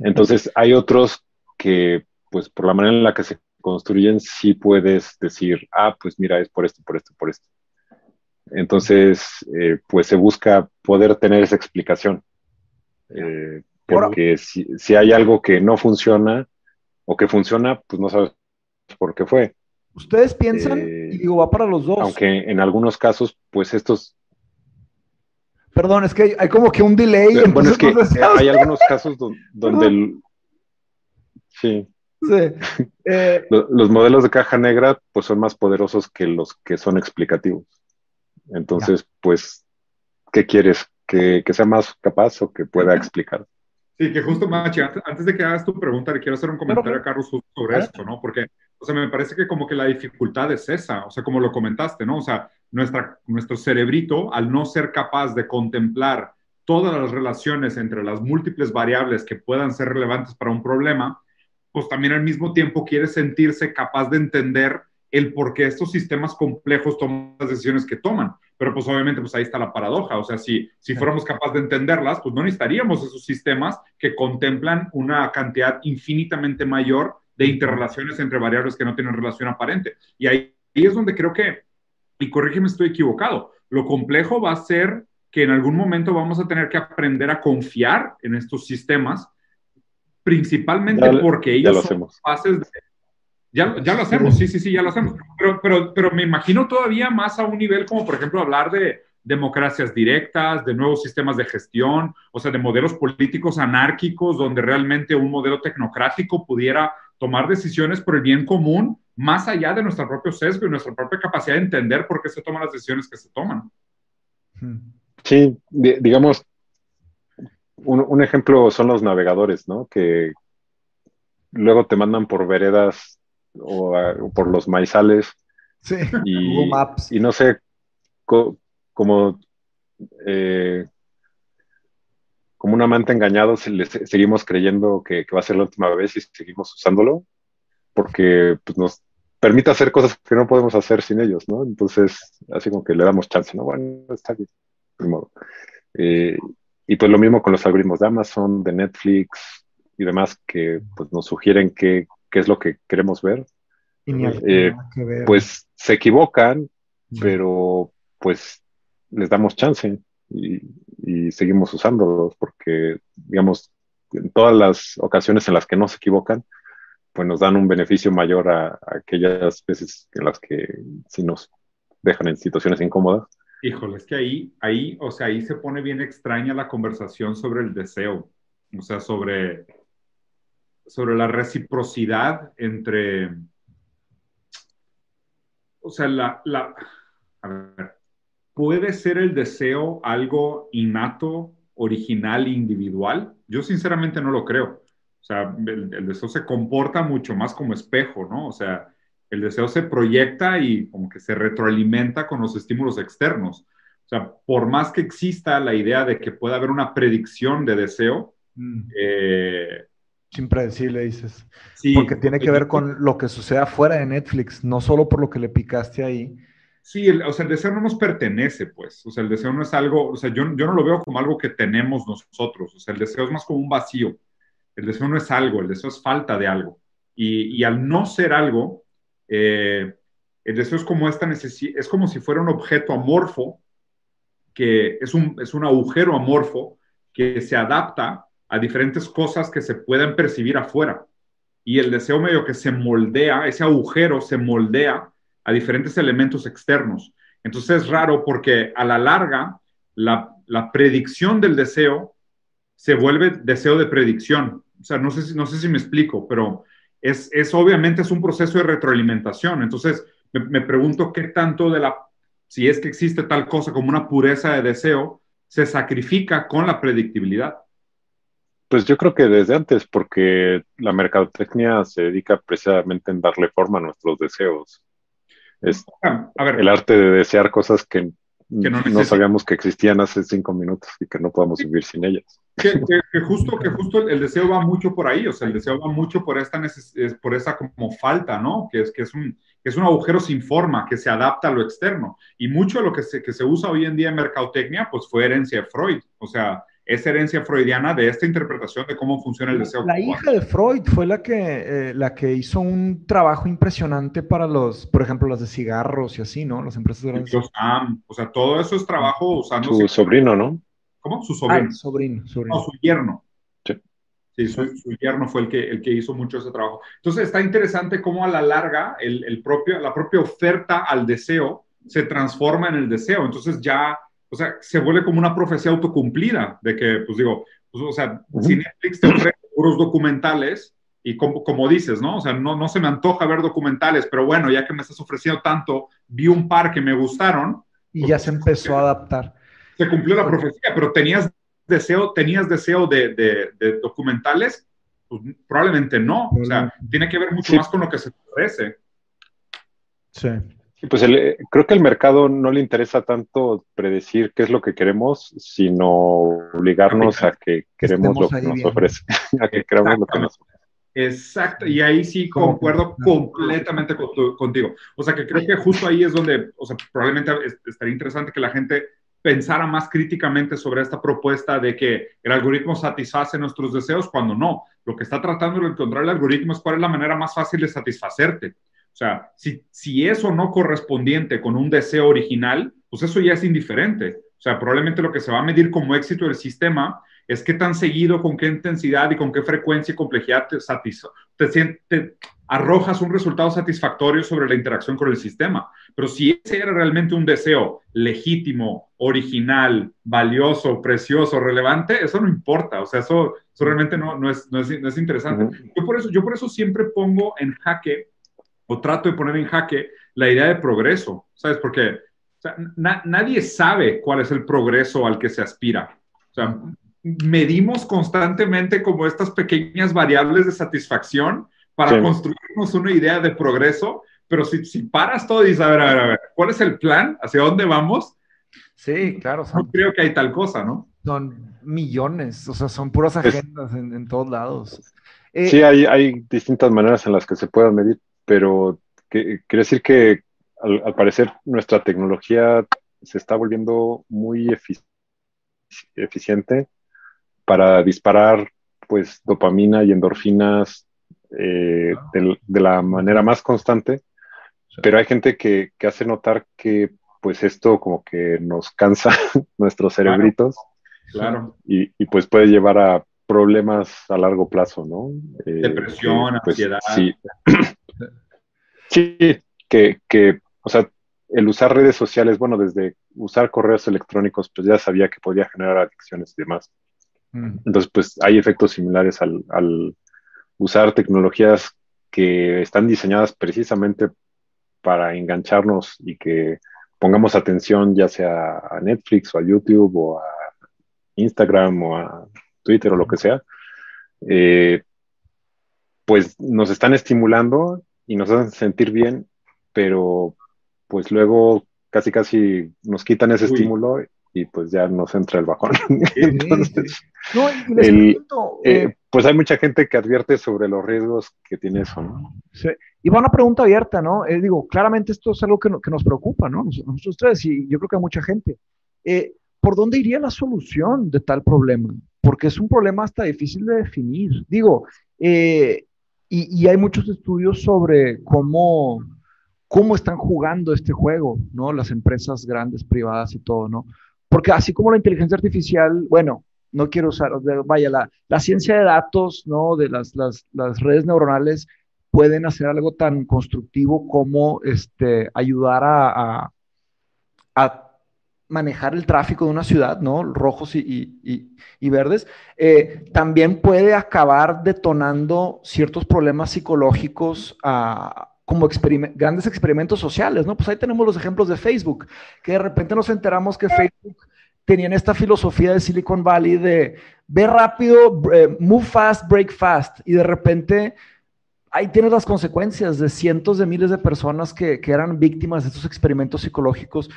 Entonces, hay otros que, pues, por la manera en la que se construyen, sí puedes decir, ah, pues mira, es por esto, por esto, por esto. Entonces, eh, pues se busca poder tener esa explicación. Eh, porque si, si, hay algo que no funciona o que funciona, pues no sabes por qué fue. Ustedes piensan, eh, y digo, va para los dos. Aunque en algunos casos, pues estos Perdón, es que hay, como que un delay. Bueno, es que hay algunos casos *laughs* donde, sí. Eh, *laughs* los, modelos de caja negra pues son más poderosos que los que son explicativos. Entonces, pues, ¿qué quieres? ¿Que, sea más capaz o que pueda explicar? Sí, que justo, Machi, antes, de que hagas tu pregunta, le quiero hacer un comentario a Carlos sobre esto, ¿no? Porque, o sea, me parece que como que la dificultad es esa, o sea, como lo comentaste, ¿no? O sea, nuestra, nuestro cerebrito, al no ser capaz de contemplar todas las relaciones entre las múltiples variables que puedan ser relevantes para un problema, pues también al mismo tiempo quiere sentirse capaz de entender el por qué estos sistemas complejos toman las decisiones que toman. Pero pues obviamente pues ahí está la paradoja, o sea, si, si fuéramos capaces de entenderlas, pues no necesitaríamos esos sistemas que contemplan una cantidad infinitamente mayor de interrelaciones entre variables que no tienen relación aparente. Y ahí, ahí es donde creo que y corrígeme, estoy equivocado. Lo complejo va a ser que en algún momento vamos a tener que aprender a confiar en estos sistemas, principalmente porque ellos son capaces de... Ya, ya, lo hacemos, sí, sí, sí, ya lo hacemos. Pero, pero, pero me imagino todavía más a un nivel como, por ejemplo, hablar de democracias directas, de nuevos sistemas de gestión, o sea, de modelos políticos anárquicos, donde realmente un modelo tecnocrático pudiera tomar decisiones por el bien común más allá de nuestro propio sesgo y nuestra propia capacidad de entender por qué se toman las decisiones que se toman. Sí, digamos, un, ejemplo son los navegadores, ¿no? Que luego te mandan por veredas o, por los maizales. Sí, y, *laughs* Maps. Y no sé, como, eh, como un amante engañado, seguimos creyendo que, que, va a ser la última vez y seguimos usándolo, porque pues, nos permite hacer cosas que no podemos hacer sin ellos, ¿no? Entonces, así como que le damos chance, ¿no? Bueno, está bien, de modo. Eh, y pues lo mismo con los algoritmos de Amazon, de Netflix y demás que pues, nos sugieren qué, es lo que queremos ver. Eh, pues se equivocan, pero pues les damos chance y, y seguimos usándolos porque, digamos, en todas las ocasiones en las que no se equivocan, pues nos dan un beneficio mayor a, aquellas veces en las que sí nos dejan en situaciones incómodas. Híjole, es que ahí, ahí, o sea, ahí se pone bien extraña la conversación sobre el deseo, o sea, sobre, sobre la reciprocidad entre, o sea, la, la, a ver, ¿puede ser el deseo algo innato, original, individual? Yo sinceramente no lo creo. O sea, el, deseo se comporta mucho más como espejo, ¿no? O sea, el deseo se proyecta y como que se retroalimenta con los estímulos externos. O sea, por más que exista la idea de que pueda haber una predicción de deseo, mm. eh, impredecible, dices. Sí, porque tiene que ver con lo que sucede afuera de Netflix, no solo por lo que le picaste ahí. Sí, o sea, el deseo no nos pertenece, pues. O sea, el deseo no es algo, o sea, yo, yo no lo veo como algo que tenemos nosotros. O sea, el deseo es más como un vacío. El deseo no es algo, el deseo es falta de algo. Y, y al no ser algo, eh, el deseo es como esta es como si fuera un objeto amorfo, que es un, es un agujero amorfo que se adapta a diferentes cosas que se puedan percibir afuera. Y el deseo medio que se moldea, ese agujero se moldea a diferentes elementos externos. Entonces es raro porque a la larga la, la predicción del deseo se vuelve deseo de predicción. O sea, no sé si, no sé si me explico, pero es, es obviamente es un proceso de retroalimentación. Entonces me, me pregunto qué tanto de la, si es que existe tal cosa como una pureza de deseo, se sacrifica con la predictibilidad. Pues yo creo que desde antes, porque la mercadotecnia se dedica precisamente en darle forma a nuestros deseos. Es a ver, el arte de desear cosas que, no, sabíamos que existían hace cinco minutos y que no podamos vivir sin ellas. Que, justo, que justo el deseo va mucho por ahí, o sea, el deseo va mucho por esta por esa como falta, ¿no? Que es, que es un, que es un agujero sin forma, que se adapta a lo externo. Y mucho de lo que se, que se usa hoy en día en mercadotecnia, pues fue herencia de Freud. O sea, es herencia freudiana de esta interpretación de cómo funciona el deseo. La hija de Freud fue la que, eh, la que hizo un trabajo impresionante para los, por ejemplo, las de cigarros y así, ¿no? Las empresas grandes. Los o sea, todo eso es trabajo usando... Su sobrino, ¿no? ¿Cómo? Su sobrino. Ah, sobrino, sobrino. No, su yerno. Sí. Sí, su, yerno fue el que, el que hizo mucho ese trabajo. Entonces está interesante cómo a la larga el, el propio, la propia oferta al deseo se transforma en el deseo. Entonces ya o sea, se vuelve como una profecía autocumplida de que, pues digo, pues, o sea, si Netflix te ofrece puros documentales y como, como, dices, ¿no? O sea, no, no se me antoja ver documentales, pero bueno, ya que me estás ofreciendo tanto, vi un par que me gustaron. Y ya pues, se empezó a adaptar. Se cumplió la profecía, pero tenías deseo, tenías deseo de, de, documentales, pues probablemente no. O sea, tiene que ver mucho más con lo que se ofrece. Sí. Pues creo que el mercado no le interesa tanto predecir qué es lo que queremos, sino obligarnos a que queremos *laughs* lo que nos ofrece, a que creamos lo que nos ofrece. Exacto, y ahí sí concuerdo completamente contigo. O sea, que creo que justo ahí es donde, o sea, probablemente estaría interesante que la gente pensara más críticamente sobre esta propuesta de que el algoritmo satisface nuestros deseos cuando no. Lo que está tratando de encontrar el algoritmo es cuál es la manera más fácil de satisfacerte. O sea, si, si eso no correspondiente con un deseo original, pues eso ya es indiferente. O sea, probablemente lo que se va a medir como éxito del sistema es qué tan seguido, con qué intensidad y con qué frecuencia y complejidad te, te, te, arrojas un resultado satisfactorio sobre la interacción con el sistema. Pero si ese era realmente un deseo legítimo, original, valioso, precioso, relevante, eso no importa. O sea, eso, eso realmente no, no, es, no, es, no es interesante. yo, por eso, yo por eso siempre pongo en jaque o trato de poner en jaque la idea de progreso, ¿sabes? Porque nadie sabe cuál es el progreso al que se aspira. O sea, medimos constantemente como estas pequeñas variables de satisfacción para construirnos una idea de progreso, pero si, si paras todo y dices, a ver, a ver, a ver, ¿cuál es el plan? ¿Hacia dónde vamos? Sí, claro. no creo que hay tal cosa, ¿no? Son millones, o sea, son puras agendas en, todos lados. sí, hay, hay distintas maneras en las que se puede medir pero que, quiere decir que al, parecer nuestra tecnología se está volviendo muy eficiente para disparar pues dopamina y endorfinas eh, de, la manera más constante, pero hay gente que, hace notar que pues esto como que nos cansa *laughs* nuestros cerebritos claro. Y, pues puede llevar a problemas a largo plazo, ¿no? Eh, Depresión, pues, ansiedad. Sí. *coughs* Sí, que, que, o sea, el usar redes sociales, bueno, desde usar correos electrónicos, pues ya sabía que podía generar adicciones y demás. Entonces, pues hay efectos similares al, al, usar tecnologías que están diseñadas precisamente para engancharnos y que pongamos atención ya sea a Netflix o a YouTube o a Instagram o a Twitter o lo que sea, eh, pues nos están estimulando y nos hacen sentir bien, pero pues luego casi casi nos quitan ese estímulo y pues ya nos entra el bajón. *laughs* Entonces, No, eh, eh, pues hay mucha gente que advierte sobre los riesgos que tiene eso, ¿no? Sí. Y va una pregunta abierta, ¿no? Eh, digo, claramente esto es algo que, que, nos preocupa, ¿no? Nosotros tres, y yo creo que a mucha gente. ¿Por dónde iría la solución de tal problema? Porque es un problema hasta difícil de definir. Digo, y, y, hay muchos estudios sobre cómo, cómo están jugando este juego, ¿no? Las empresas grandes, privadas y todo, ¿no? Porque así como la inteligencia artificial, bueno, no quiero usar, vaya, la, ciencia de datos, ¿no? De las, redes neuronales pueden hacer algo tan constructivo como este, ayudar a, manejar el tráfico de una ciudad, ¿no? Rojos y verdes, eh, también puede acabar detonando ciertos problemas psicológicos a, como grandes experimentos sociales, ¿no? Pues ahí tenemos los ejemplos de Facebook, que de repente nos enteramos que Facebook tenían esta filosofía de Silicon Valley de ve rápido, eh, move fast, break fast, y de repente ahí tienes las consecuencias de cientos de miles de personas que, que eran víctimas de estos experimentos psicológicos.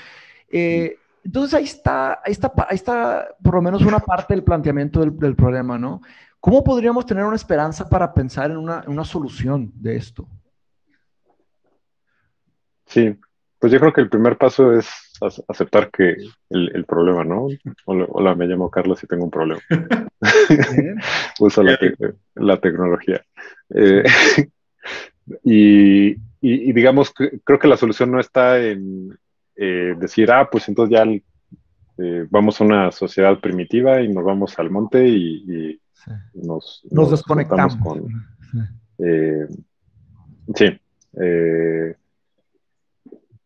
Eh, entonces ahí está, ahí está, ahí está por lo menos una parte del planteamiento del, del problema, ¿no? ¿Cómo podríamos tener una esperanza para pensar en una, en una solución de esto? Sí, pues yo creo que el primer paso es aceptar que el, problema, ¿no? Hola, me llamo Carlos y tengo un problema. *laughs* Uso la, tecnología. Eh, *laughs* y, digamos, creo que la solución no está en eh, decir, ah, pues entonces ya eh, vamos a una sociedad primitiva y nos vamos al monte y, nos, nos, desconectamos. Con, sí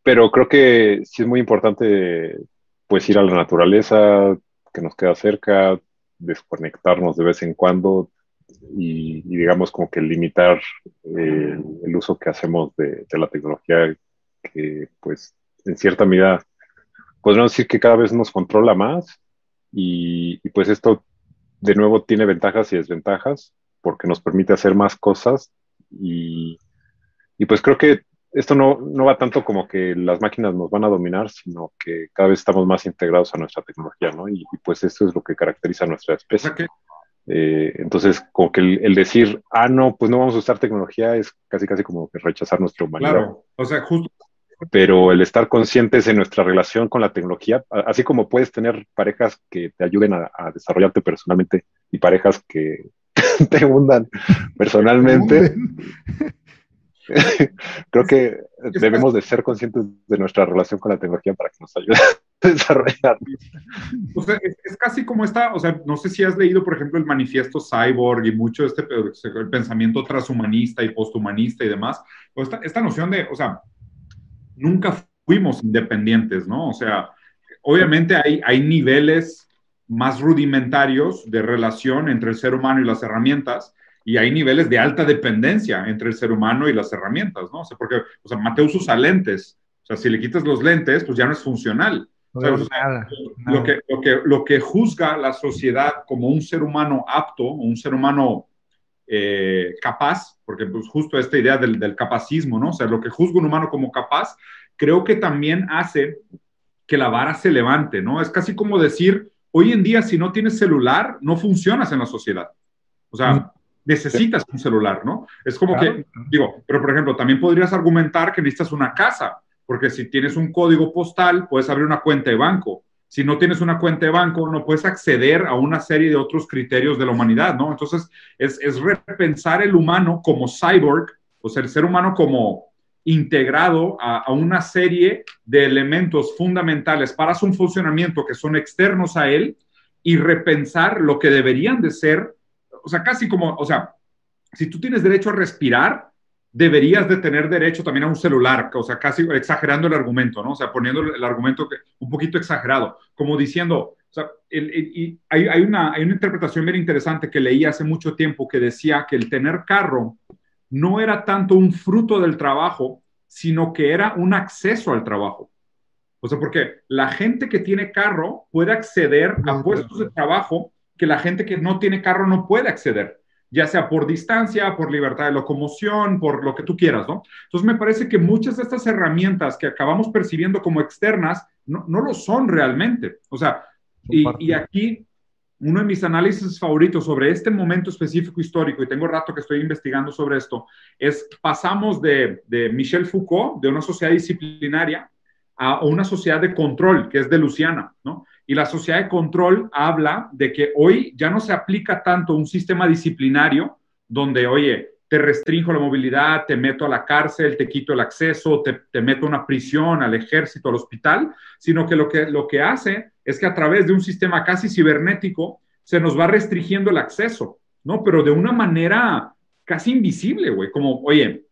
pero creo que sí es muy importante pues ir a la naturaleza que nos queda cerca, desconectarnos de vez en cuando y, digamos como que limitar eh, el uso que hacemos de, la tecnología que pues en cierta medida podríamos decir que cada vez nos controla más y, y pues esto de nuevo tiene ventajas y desventajas porque nos permite hacer más cosas y, y pues creo que esto no, no, va tanto como que las máquinas nos van a dominar, sino que cada vez estamos más integrados a nuestra tecnología, ¿no? Y, pues esto es lo que caracteriza a nuestra especie. Eh, entonces, como que el, decir, ah, no, pues no vamos a usar tecnología es casi, casi como que rechazar nuestra humanidad. Claro, o sea, justo. Pero el estar conscientes en nuestra relación con la tecnología, así como puedes tener parejas que te ayuden a, a desarrollarte personalmente y parejas que *laughs* te hundan personalmente, *laughs* Creo que debemos de ser conscientes de nuestra relación con la tecnología para que nos ayude *laughs* a desarrollar. O sea, es, casi como esta, o sea, no sé si has leído, por ejemplo, el manifiesto Cyborg y mucho este el pensamiento transhumanista y posthumanista y demás. Esta, esta noción de, o sea, nunca fuimos independientes, ¿no? O sea, obviamente hay, hay niveles más rudimentarios de relación entre el ser humano y las herramientas, y hay niveles de alta dependencia entre el ser humano y las herramientas, ¿no? O sea, porque, o sea, Mateus usa lentes, o sea, si le quitas los lentes, pues ya no es funcional. Lo, que, lo, que, lo que juzga la sociedad como un ser humano apto, un ser humano eh, capaz, porque pues justo esta idea del, del, capacismo, ¿no? O sea, lo que juzga un humano como capaz, creo que también hace que la vara se levante, ¿no? Es casi como decir, hoy en día si no tienes celular, no funcionas en la sociedad. O sea, mm necesitas un celular, ¿no? Es como que, digo, pero por ejemplo, también podrías argumentar que necesitas una casa, porque si tienes un código postal, puedes abrir una cuenta de banco. Si no tienes una cuenta de banco, no puedes acceder a una serie de otros criterios de la humanidad, ¿no? Entonces, es, es repensar el humano como cyborg, o sea, el ser humano como integrado a, a, una serie de elementos fundamentales para su funcionamiento que son externos a él y repensar lo que deberían de ser o sea, casi como, o sea, si tú tienes derecho a respirar, deberías de tener derecho también a un celular, o sea, casi exagerando el argumento, ¿no? O sea, poniendo el argumento un poquito exagerado, como diciendo, o sea, y hay, hay, una, hay una interpretación bien interesante que leí hace mucho tiempo que decía que el tener carro no era tanto un fruto del trabajo, sino que era un acceso al trabajo. O sea, porque la gente que tiene carro puede acceder a puestos de trabajo que la gente que no tiene carro no puede acceder, ya sea por distancia, por libertad de locomoción, por lo que tú quieras, ¿no? Entonces me parece que muchas de estas herramientas que acabamos percibiendo como externas no, no lo son realmente. O sea, y, aquí uno de mis análisis favoritos sobre este momento específico histórico, y tengo rato que estoy investigando sobre esto, es pasamos de, de Michel Foucault, de una sociedad disciplinaria, a una sociedad de control, que es de Luciana, ¿no? Y la sociedad de control habla de que hoy ya no se aplica tanto un sistema disciplinario donde, oye, te restringo la movilidad, te meto a la cárcel, te quito el acceso, te, te meto a una prisión, al ejército, al hospital, sino que lo, que lo que hace es que a través de un sistema casi cibernético se nos va restringiendo el acceso, ¿no? Pero de una manera casi invisible, güey, como, oye,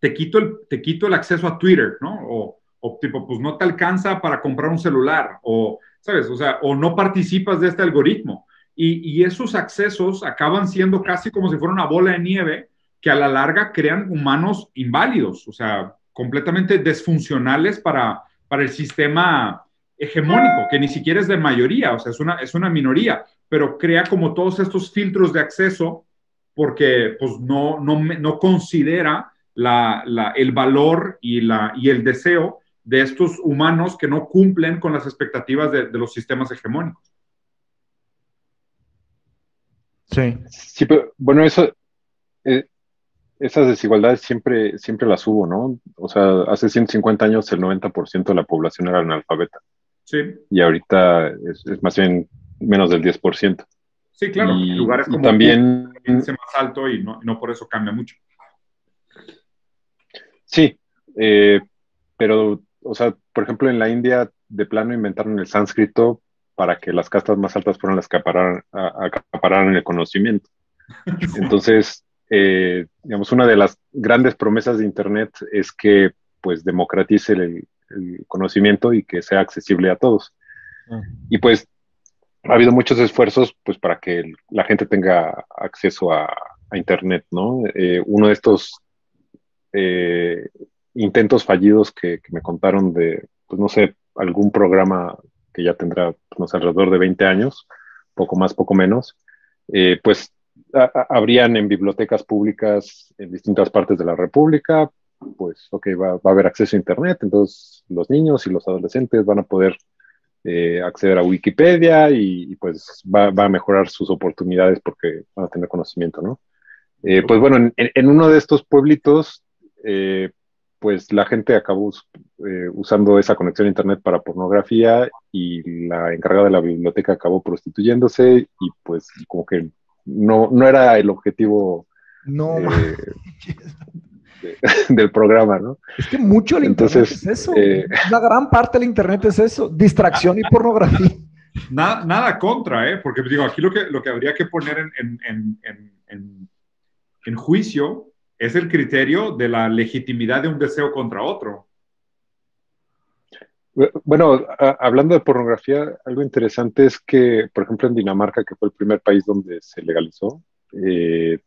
te quito el, te quito el acceso a Twitter, ¿no? O, o tipo, pues no te alcanza para comprar un celular, o, ¿sabes? O sea, o no participas de este algoritmo. Y, y, esos accesos acaban siendo casi como si fuera una bola de nieve que a la larga crean humanos inválidos, o sea, completamente desfuncionales para, para el sistema hegemónico, que ni siquiera es de mayoría, o sea, es una, es una minoría, pero crea como todos estos filtros de acceso porque pues no, no, no considera la, la, el valor y, la, y el deseo de estos humanos que no cumplen con las expectativas de, de los sistemas hegemónicos. Sí. Sí, pero bueno, eso, eh, esas desigualdades siempre, siempre las hubo, ¿no? O sea, hace 150 años el 90% de la población era analfabeta. Sí. Y ahorita es, es más bien menos del 10%. Sí, claro. Y, lugares como y también es más alto y no, no, por eso cambia mucho. Sí, eh, pero, o sea, por ejemplo, en la India de plano inventaron el sánscrito para que las castas más altas fueran las que acapararan, acapararan el conocimiento. *laughs* Entonces, eh, digamos, una de las grandes promesas de Internet es que pues democratice el, el conocimiento y que sea accesible a todos. Uh -huh. Y pues ha habido muchos esfuerzos pues para que la gente tenga acceso a, a Internet, ¿no? Eh, uno de estos eh, intentos fallidos que, que, me contaron de, pues no sé, algún programa que ya tendrá, no sé, alrededor de 20 años, poco más, poco menos, eh, pues a, a, habrían en bibliotecas públicas en distintas partes de la República, pues, ok, va, va, a haber acceso a Internet, entonces los niños y los adolescentes van a poder eh, acceder a Wikipedia y, y pues va, va, a mejorar sus oportunidades porque van a tener conocimiento, ¿no? Eh, pues bueno, en, en, uno de estos pueblitos, eh, pues la gente acabó eh, usando esa conexión a Internet para pornografía y la encargada de la biblioteca acabó prostituyéndose y pues como que no, no era el objetivo no, eh, de, *laughs* del programa, ¿no? Es que mucho el Entonces, Internet es eso. Eh, Una gran parte del Internet es eso, distracción y pornografía. Nada, nada contra, ¿eh? Porque digo, aquí lo que, lo que habría que poner en, en, en, en juicio es el criterio de la legitimidad de un deseo contra otro. Bueno, a, hablando de pornografía, algo interesante es que, por ejemplo, en Dinamarca, que fue el primer país donde se legalizó, eh,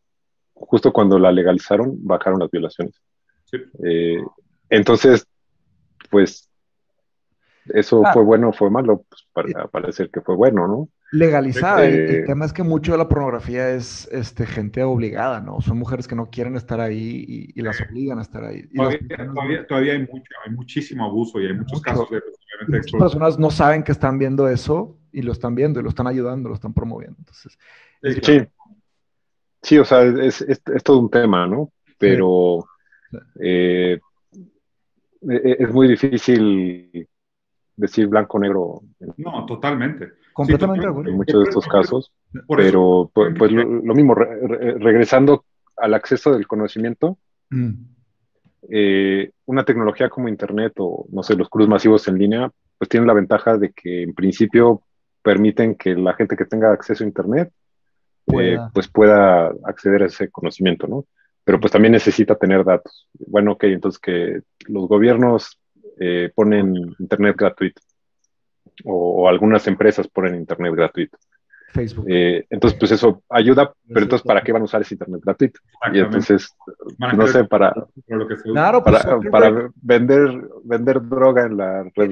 justo cuando la legalizaron, bajaron las violaciones. Sí. Eh, entonces, pues, ¿eso ah. fue bueno o fue malo? Pues para parecer que fue bueno, ¿no? Legalizada. Eh, el, el, tema es que mucho de la pornografía es este, gente obligada, ¿no? Son mujeres que no quieren estar ahí y, y las obligan a estar ahí. Y todavía, todavía, todavía, hay, mucho, hay muchísimo abuso y hay muchos mucho. casos de... Muchas personas no saben que están viendo eso y lo están viendo y lo están ayudando, lo están promoviendo. Entonces, sí. Sí, o sea, es, es, es todo un tema, ¿no? Pero sí. eh, es muy difícil decir blanco-negro. No, totalmente. Completamente sí, En muchos de estos casos. pero, pues, pues lo, lo, mismo, re, re, regresando al acceso del conocimiento, mm. eh, una tecnología como Internet o, no sé, los cruz masivos en línea, pues tienen la ventaja de que en principio permiten que la gente que tenga acceso a Internet, pueda. Eh, pues pueda acceder a ese conocimiento, ¿no? Pero pues también necesita tener datos. Bueno, ok, entonces que los gobiernos eh, ponen internet gratuito o, o, algunas empresas ponen internet gratuito. Facebook. Eh, entonces, pues eso ayuda, pero entonces, ¿para qué van a usar ese internet gratuito? Y entonces, no sé, para, claro, pues, para, para, vender, vender droga en la red.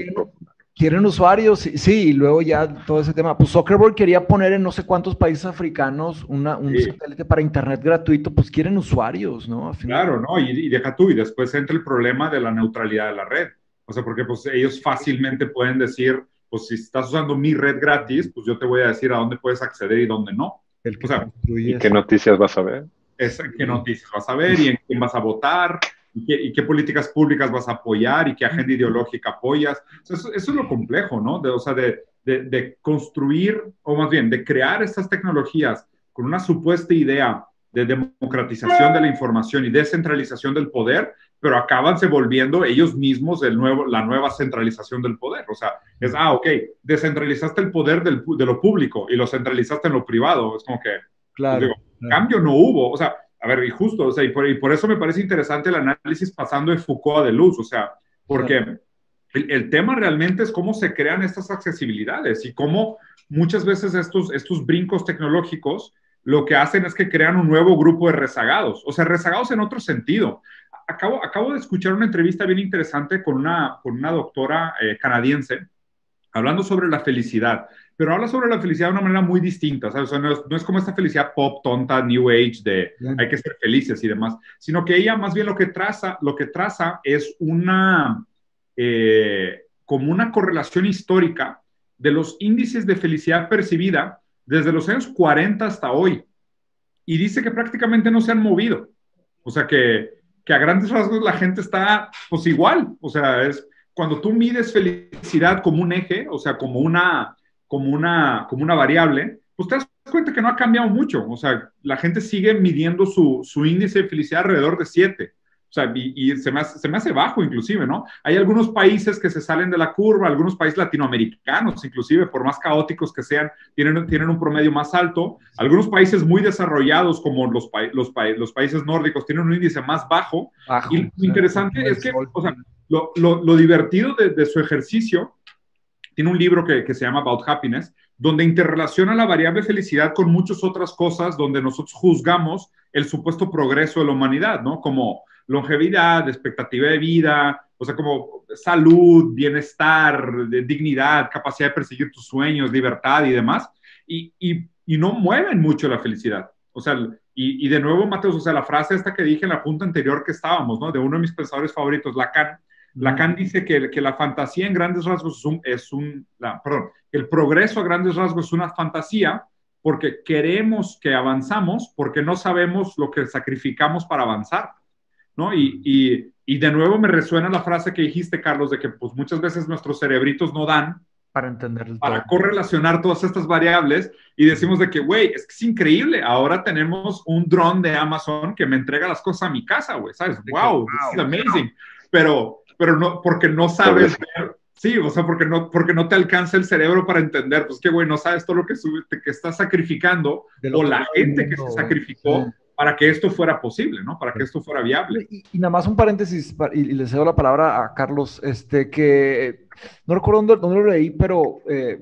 Quieren usuarios, sí, y luego ya todo ese tema. Pues Zuckerberg quería poner en no sé cuántos países africanos una, un sí. satélite para internet gratuito, pues quieren usuarios, ¿no? Claro, ¿no? Y, y deja tú, y después entra el problema de la neutralidad de la red. O sea, porque pues ellos fácilmente pueden decir, pues si estás usando mi red gratis, pues yo te voy a decir a dónde puedes acceder y dónde no. El ¿Y qué noticias vas a ver? Es, qué noticias vas a ver y en quién vas a votar y qué, políticas públicas vas a apoyar y qué agenda ideológica apoyas. eso, es lo complejo, ¿no? De, o sea, de, de, de, construir, o más bien, de crear estas tecnologías con una supuesta idea de democratización de la información y descentralización del poder, pero acaban se volviendo ellos mismos el nuevo, la nueva centralización del poder. O sea, es, ah, ok, descentralizaste el poder del, de lo público y lo centralizaste en lo privado. Es como que, pues claro, cambio no hubo. O sea, a ver, y justo, o sea, y por, y por, eso me parece interesante el análisis pasando de Foucault a de Luz, o sea, porque el, el, tema realmente es cómo se crean estas accesibilidades y cómo muchas veces estos, estos brincos tecnológicos lo que hacen es que crean un nuevo grupo de rezagados, o sea, rezagados en otro sentido. Acabo, acabo de escuchar una entrevista bien interesante con una, con una doctora eh, canadiense hablando sobre la felicidad, pero habla sobre la felicidad de una manera muy distinta, ¿sabes? O sea, no, es, no, es, como esta felicidad pop, tonta, new age, de hay que ser felices y demás, sino que ella más bien lo que traza, lo que traza es una, eh, como una correlación histórica de los índices de felicidad percibida desde los años 40 hasta hoy. Y dice que prácticamente no se han movido. O sea, que, que a grandes rasgos la gente está pues igual. O sea, es cuando tú mides felicidad como un eje, o sea, como una, como una, como una variable, pues te das cuenta que no ha cambiado mucho. O sea, la gente sigue midiendo su, su índice de felicidad alrededor de 7. O sea, y, se, me hace, se, me hace, bajo inclusive, ¿no? Hay algunos países que se salen de la curva, algunos países latinoamericanos inclusive, por más caóticos que sean, tienen, tienen un promedio más alto. Algunos países muy desarrollados como los, los, los países nórdicos tienen un índice más bajo. y lo interesante es que, o sea, lo, lo, lo divertido de, de, su ejercicio, tiene un libro que, que se llama About Happiness, donde interrelaciona la variable felicidad con muchas otras cosas donde nosotros juzgamos el supuesto progreso de la humanidad, ¿no? Como longevidad, expectativa de vida, o sea, como salud, bienestar, dignidad, capacidad de perseguir tus sueños, libertad y demás, y, y, y no mueven mucho la felicidad. O sea, y, y, de nuevo, Mateus, o sea, la frase esta que dije en la punta anterior que estábamos, ¿no? De uno de mis pensadores favoritos, Lacan. Lacan dice que, que la fantasía en grandes rasgos es un, es un la, perdón, el progreso a grandes rasgos es una fantasía porque queremos que avanzamos porque no sabemos lo que sacrificamos para avanzar. ¿No? Y, y, y, de nuevo me resuena la frase que dijiste, Carlos, de que pues muchas veces nuestros cerebritos no dan para entender para correlacionar todas estas variables y decimos de que, güey, es que es increíble, ahora tenemos un dron de Amazon que me entrega las cosas a mi casa, güey, ¿sabes? Wow, this is amazing. Pero, pero no, porque no sabes Sí, o sea, porque no, porque no te alcanza el cerebro para entender, pues que, güey, no sabes todo lo que, que estás sacrificando o la gente que se sacrificó para que esto fuera posible, ¿no? Para que esto fuera viable. Y, nada más un paréntesis, y, le cedo la palabra a Carlos, este, que no recuerdo dónde, lo leí, pero eh,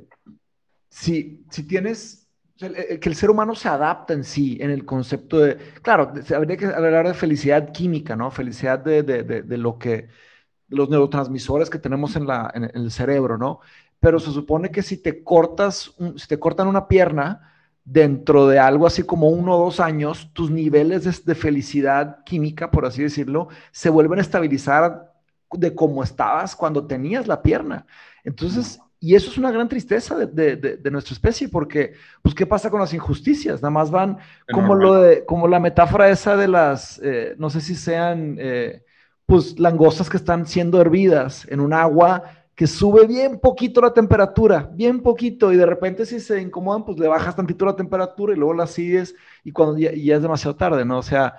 si, si tienes, que el ser humano se adapta en sí, en el concepto de, claro, habría que hablar de felicidad química, ¿no? Felicidad de, de, de, lo que, los neurotransmisores que tenemos en, la, en, el cerebro, ¿no? Pero se supone que si te cortas, si te cortan una pierna, dentro de algo así como uno o dos años, tus niveles de, felicidad química, por así decirlo, se vuelven a estabilizar de cómo estabas cuando tenías la pierna. Entonces, y eso es una gran tristeza de, nuestra especie, porque, pues, ¿qué pasa con las injusticias? Nada más van como, lo de, como la metáfora esa de las, eh, no sé si sean, eh, pues, langostas que están siendo hervidas en un agua que sube bien poquito la temperatura, bien poquito, y de repente si se incomodan, pues le bajas tantito la temperatura y luego la sigues y cuando ya, es demasiado tarde, ¿no? O sea,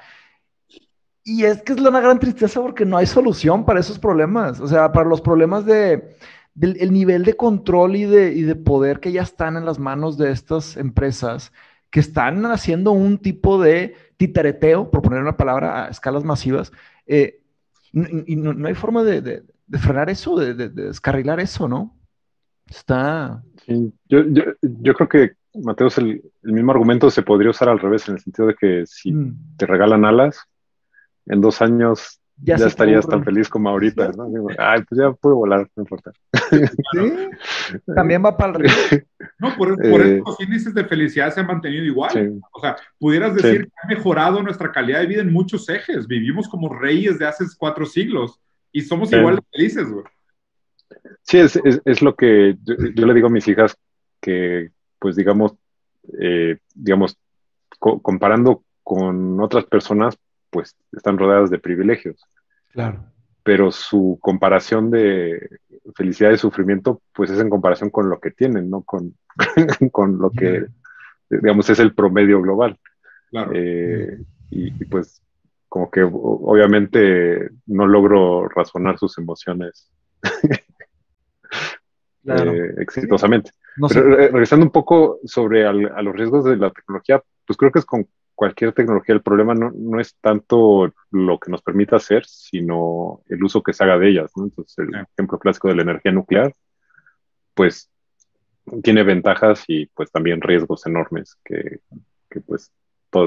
y es que es una gran tristeza porque no hay solución para esos problemas, o sea, para los problemas de, del nivel de control y de, poder que ya están en las manos de estas empresas que están haciendo un tipo de titareteo, por poner una palabra, a escalas masivas, eh, y, no, hay forma de frenar eso, de, descarrilar eso, ¿no? Está... Sí, yo, yo, yo creo que, Mateos, el, el, mismo argumento se podría usar al revés, en el sentido de que si mm. te regalan alas, en dos años ya, estarías tan feliz como ahorita, ¿no? Ay, pues ya puedo volar, no importa. ¿Sí? También va para el río. No, por, por eso eh, los índices de felicidad se han mantenido igual. O sea, pudieras decir que ha mejorado nuestra calidad de vida en muchos ejes. Vivimos como reyes de hace cuatro siglos y somos igual de felices, güey. Sí, es, es, lo que yo, le digo a mis hijas que, pues digamos, eh, digamos, comparando con otras personas, pues están rodeadas de privilegios. Claro. Pero su comparación de felicidad y sufrimiento, pues es en comparación con lo que tienen, no con, *laughs* con lo que, digamos, es el promedio global. Claro. Eh, y, pues como que obviamente no logro razonar sus emociones *laughs* eh, exitosamente. Pero regresando un poco sobre a los riesgos de la tecnología, pues creo que es con cualquier tecnología. El problema no, no, es tanto lo que nos permita hacer, sino el uso que se haga de ellas. Entonces, el ejemplo clásico de la energía nuclear, pues tiene ventajas y pues también riesgos enormes que, que pues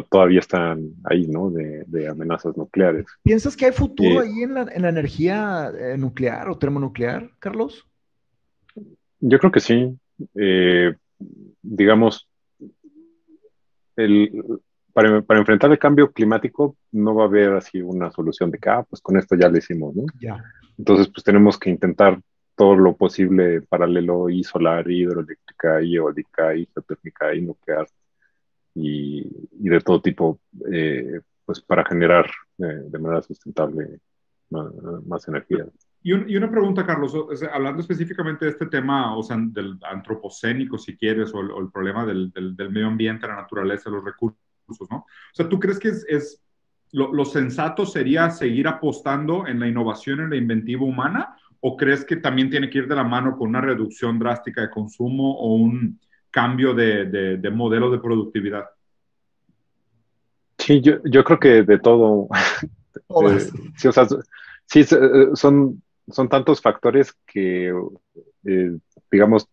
todavía están ahí, ¿no? De, de, amenazas nucleares. ¿Piensas que hay futuro eh, ahí en la, en la energía eh, nuclear o termonuclear, Carlos? Yo creo que sí. Eh, digamos, el, para, para, enfrentar el cambio climático no va a haber así una solución de que, ah, pues con esto ya lo hicimos, ¿no? Ya. Entonces, pues tenemos que intentar todo lo posible paralelo y solar, y hidroeléctrica, y eólica, y geotérmica, y nuclear, y, y de todo tipo, eh, pues para generar eh, de manera sustentable más, más energía. Y, y, una pregunta, Carlos, hablando específicamente de este tema, o sea, del antropocénico, si quieres, o el, o el problema del, del, del, medio ambiente, la naturaleza, los recursos ¿no? O sea, ¿tú crees que es, lo, sensato sería seguir apostando en la innovación, en la inventiva humana? ¿O crees que también tiene que ir de la mano con una reducción drástica de consumo o un cambio de, modelo de productividad? Sí, yo, yo creo que de todo. *laughs* Eh, sí, o sea, sí, eh, son, son tantos factores que, eh, digamos,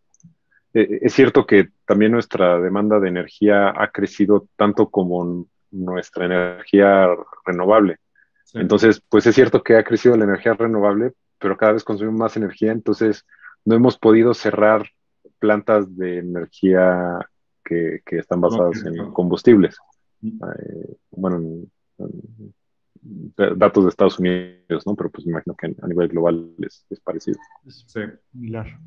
eh, es cierto que también nuestra demanda de energía ha crecido tanto como nuestra energía renovable. Entonces, pues es cierto que ha crecido la energía renovable, pero cada vez consumimos más energía, entonces no hemos podido cerrar plantas de energía que, están basadas en combustibles. Eh, bueno, datos de Estados Unidos, ¿no? Pero pues me imagino que a nivel global es, es parecido. Sí, similar.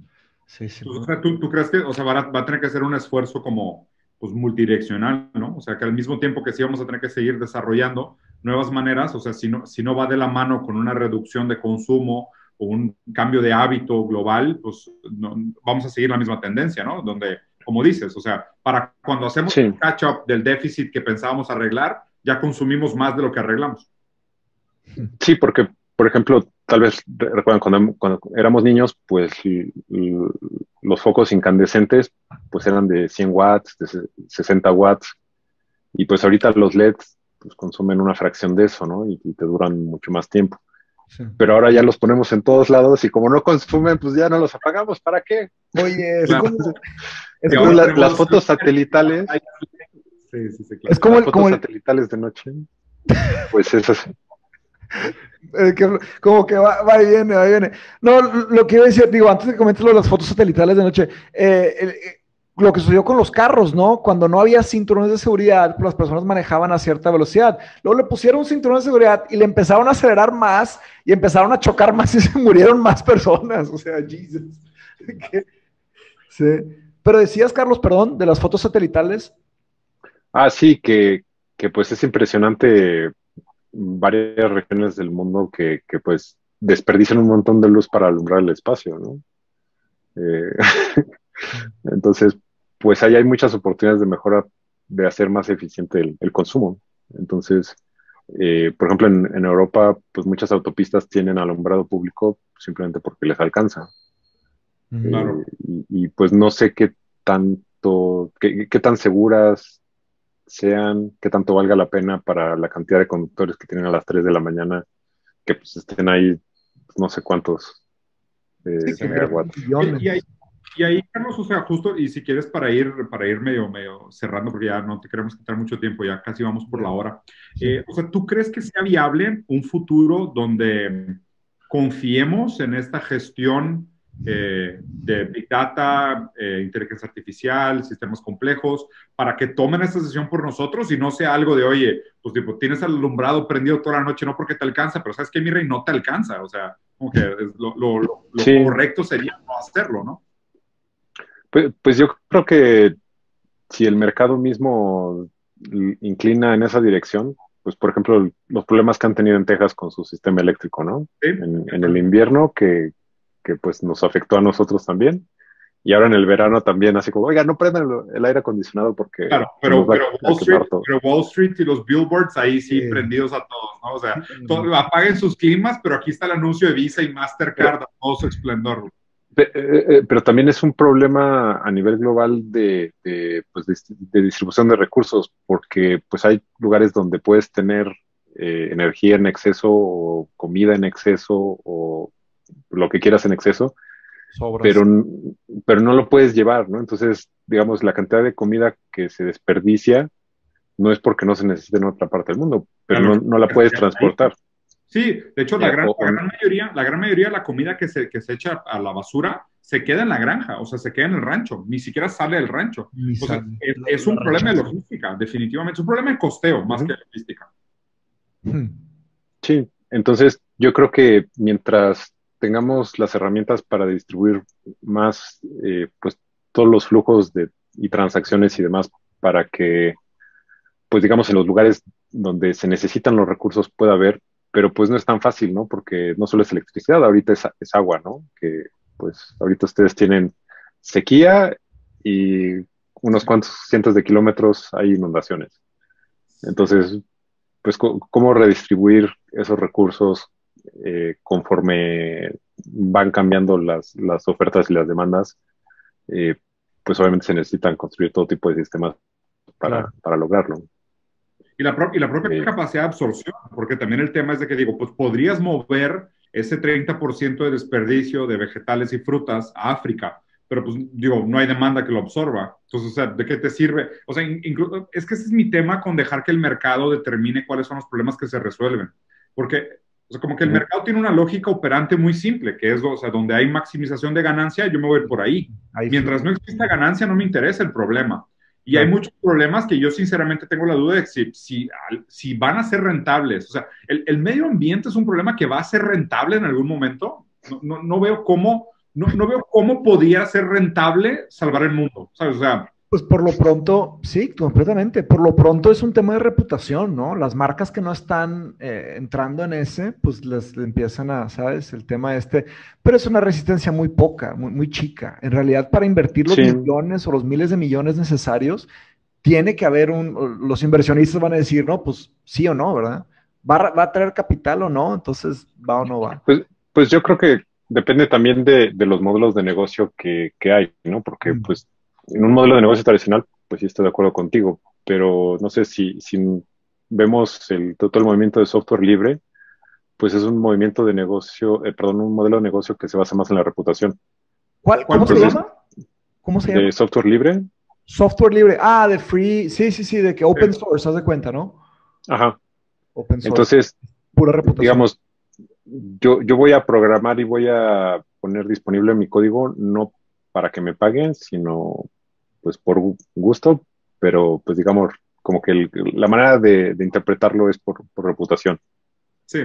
Sí, sí. ¿tú, crees que, o sea, va a, tener que hacer un esfuerzo como, pues, multidireccional, ¿no? O sea, que al mismo tiempo que sí vamos a tener que seguir desarrollando nuevas maneras, o sea, si no, si no va de la mano con una reducción de consumo o un cambio de hábito global, pues no, vamos a seguir la misma tendencia, ¿no? Donde, como dices, o sea, para cuando hacemos el catch-up del déficit que pensábamos arreglar, ya consumimos más de lo que arreglamos. Sí, porque, por ejemplo, tal vez recuerdan cuando, éramos niños, pues los focos incandescentes pues eran de 100 watts, de 60 watts, y pues ahorita los LEDs pues, consumen una fracción de eso, ¿no? Y, te duran mucho más tiempo. Pero ahora ya los ponemos en todos lados y como no consumen, pues ya no los apagamos. ¿Para qué? Oye, es como, las fotos satelitales. Sí, sí, sí, Es como, las fotos satelitales de noche. Pues es así. como que va, va, y viene, va y viene. No, lo que iba a decir, digo, antes de comentar las fotos satelitales de noche, eh, eh, lo que sucedió con los carros, ¿no? Cuando no había cinturones de seguridad, las personas manejaban a cierta velocidad. Luego le pusieron un cinturón de seguridad y le empezaron a acelerar más y empezaron a chocar más y *laughs* se murieron más personas. O sea, Jesus. *laughs* sí. Pero decías, Carlos, perdón, de las fotos satelitales. Ah, sí, que, que pues es impresionante varias regiones del mundo que, que, pues desperdician un montón de luz para alumbrar el espacio, ¿no? Eh, *laughs* entonces, pues ahí hay muchas oportunidades de mejora, de hacer más eficiente el, consumo. Entonces, eh, por ejemplo, en, en, Europa, pues muchas autopistas tienen alumbrado público simplemente porque les alcanza. Claro. Eh, y, pues no sé qué tanto, qué, qué tan seguras sean, qué tanto valga la pena para la cantidad de conductores que tienen a las 3 de la mañana, que pues estén ahí no sé cuántos eh, y, ahí, Carlos, o sea, justo, y si quieres para ir, para ir medio, medio cerrando, porque ya no te queremos quitar mucho tiempo, ya casi vamos por la hora. Eh, o sea, ¿tú crees que sea viable un futuro donde confiemos en esta gestión eh, de Big Data, eh, inteligencia artificial, sistemas complejos, para que tomen esta decisión por nosotros y no sea algo de, oye, pues tipo, tienes el alumbrado prendido toda la noche, no porque te alcanza, pero sabes que mi rey no te alcanza, o sea, como que lo, lo, correcto sería no hacerlo, ¿no? Pues, pues yo creo que si el mercado mismo inclina en esa dirección, pues por ejemplo, los problemas que han tenido en Texas con su sistema eléctrico, ¿no? En, el invierno, que, que, pues nos afectó a nosotros también. Y ahora en el verano también, así como, oiga, no prendan el, aire acondicionado porque... Claro, pero, pero, Wall Street, pero, Wall Street, y los billboards ahí sí, prendidos a todos, ¿no? O sea, apaguen sus climas, pero aquí está el anuncio de Visa y Mastercard a todo su esplendor. Eh, eh, pero también es un problema a nivel global de, pues de, distribución de recursos, porque pues hay lugares donde puedes tener eh, energía en exceso o comida en exceso o lo que quieras en exceso, pero, pero no lo puedes llevar, ¿no? Entonces, digamos, la cantidad de comida que se desperdicia no es porque no se necesite en otra parte del mundo, pero no, no la puedes transportar. Sí, de hecho, la gran, mayoría, la gran mayoría de la comida que se, que se echa a la basura se queda en la granja, o sea, se queda en el rancho, ni siquiera sale del rancho. es, un problema de logística, definitivamente. Es un problema de costeo más que de logística. Sí, entonces yo creo que mientras tengamos las herramientas para distribuir más, eh, pues todos los flujos de, y transacciones y demás para que, pues digamos, en los lugares donde se necesitan los recursos pueda haber pero pues no es tan fácil, ¿no? Porque no solo es electricidad, ahorita es, agua, ¿no? Que pues ahorita ustedes tienen sequía y unos cuantos cientos de kilómetros hay inundaciones. Entonces, pues, ¿cómo redistribuir esos recursos eh, conforme van cambiando las, ofertas y las demandas? Eh, pues obviamente se necesitan construir todo tipo de sistemas para, para lograrlo. Y la, y la propia capacidad de absorción, porque también el tema es de que digo, pues podrías mover ese 30% de desperdicio de vegetales y frutas a África, pero pues digo, no hay demanda que lo absorba. Entonces, o sea, ¿de qué te sirve? O sea, incluso, es que ese es mi tema con dejar que el mercado determine cuáles son los problemas que se resuelven. Porque, o sea, como que el mercado tiene una lógica operante muy simple, que es, o sea, donde hay maximización de ganancia, yo me voy por ahí. ahí Mientras no exista ganancia, no me interesa el problema. Y hay muchos problemas que yo sinceramente tengo la duda de si, si, si van a ser rentables. O sea, el, el, medio ambiente es un problema que va a ser rentable en algún momento. No, no, no veo cómo, no, no, veo cómo podría ser rentable salvar el mundo. ¿sabes? O sea, pues por lo pronto, sí, completamente. Por lo pronto es un tema de reputación, ¿no? Las marcas que no están eh, entrando en ese, pues les, empiezan a, ¿sabes? El tema este. Pero es una resistencia muy poca, muy, muy chica. En realidad, para invertir los millones o los miles de millones necesarios, tiene que haber un. Los inversionistas van a decir, no, pues sí o no, ¿verdad? ¿Va, va a traer capital o no? Entonces, ¿va o no va? Pues, pues yo creo que depende también de, de los módulos de negocio que, que hay, ¿no? Porque, mm. pues en un modelo de negocio tradicional, pues sí estoy de acuerdo contigo, pero no sé si, si vemos el, todo el movimiento de software libre, pues es un movimiento de negocio, eh, perdón, un modelo de negocio que se basa más en la reputación. ¿Cuál, ¿Cómo se llama? ¿Cómo se llama? De software libre. Software libre. Ah, de free. Sí, sí, sí, de que open source, haz de cuenta, ¿no? Ajá. Open source. Entonces, pura reputación. Digamos, yo, yo voy a programar y voy a poner disponible mi código no para que me paguen, sino pues por gusto, pero pues digamos, como que la manera de, interpretarlo es por, reputación. Sí.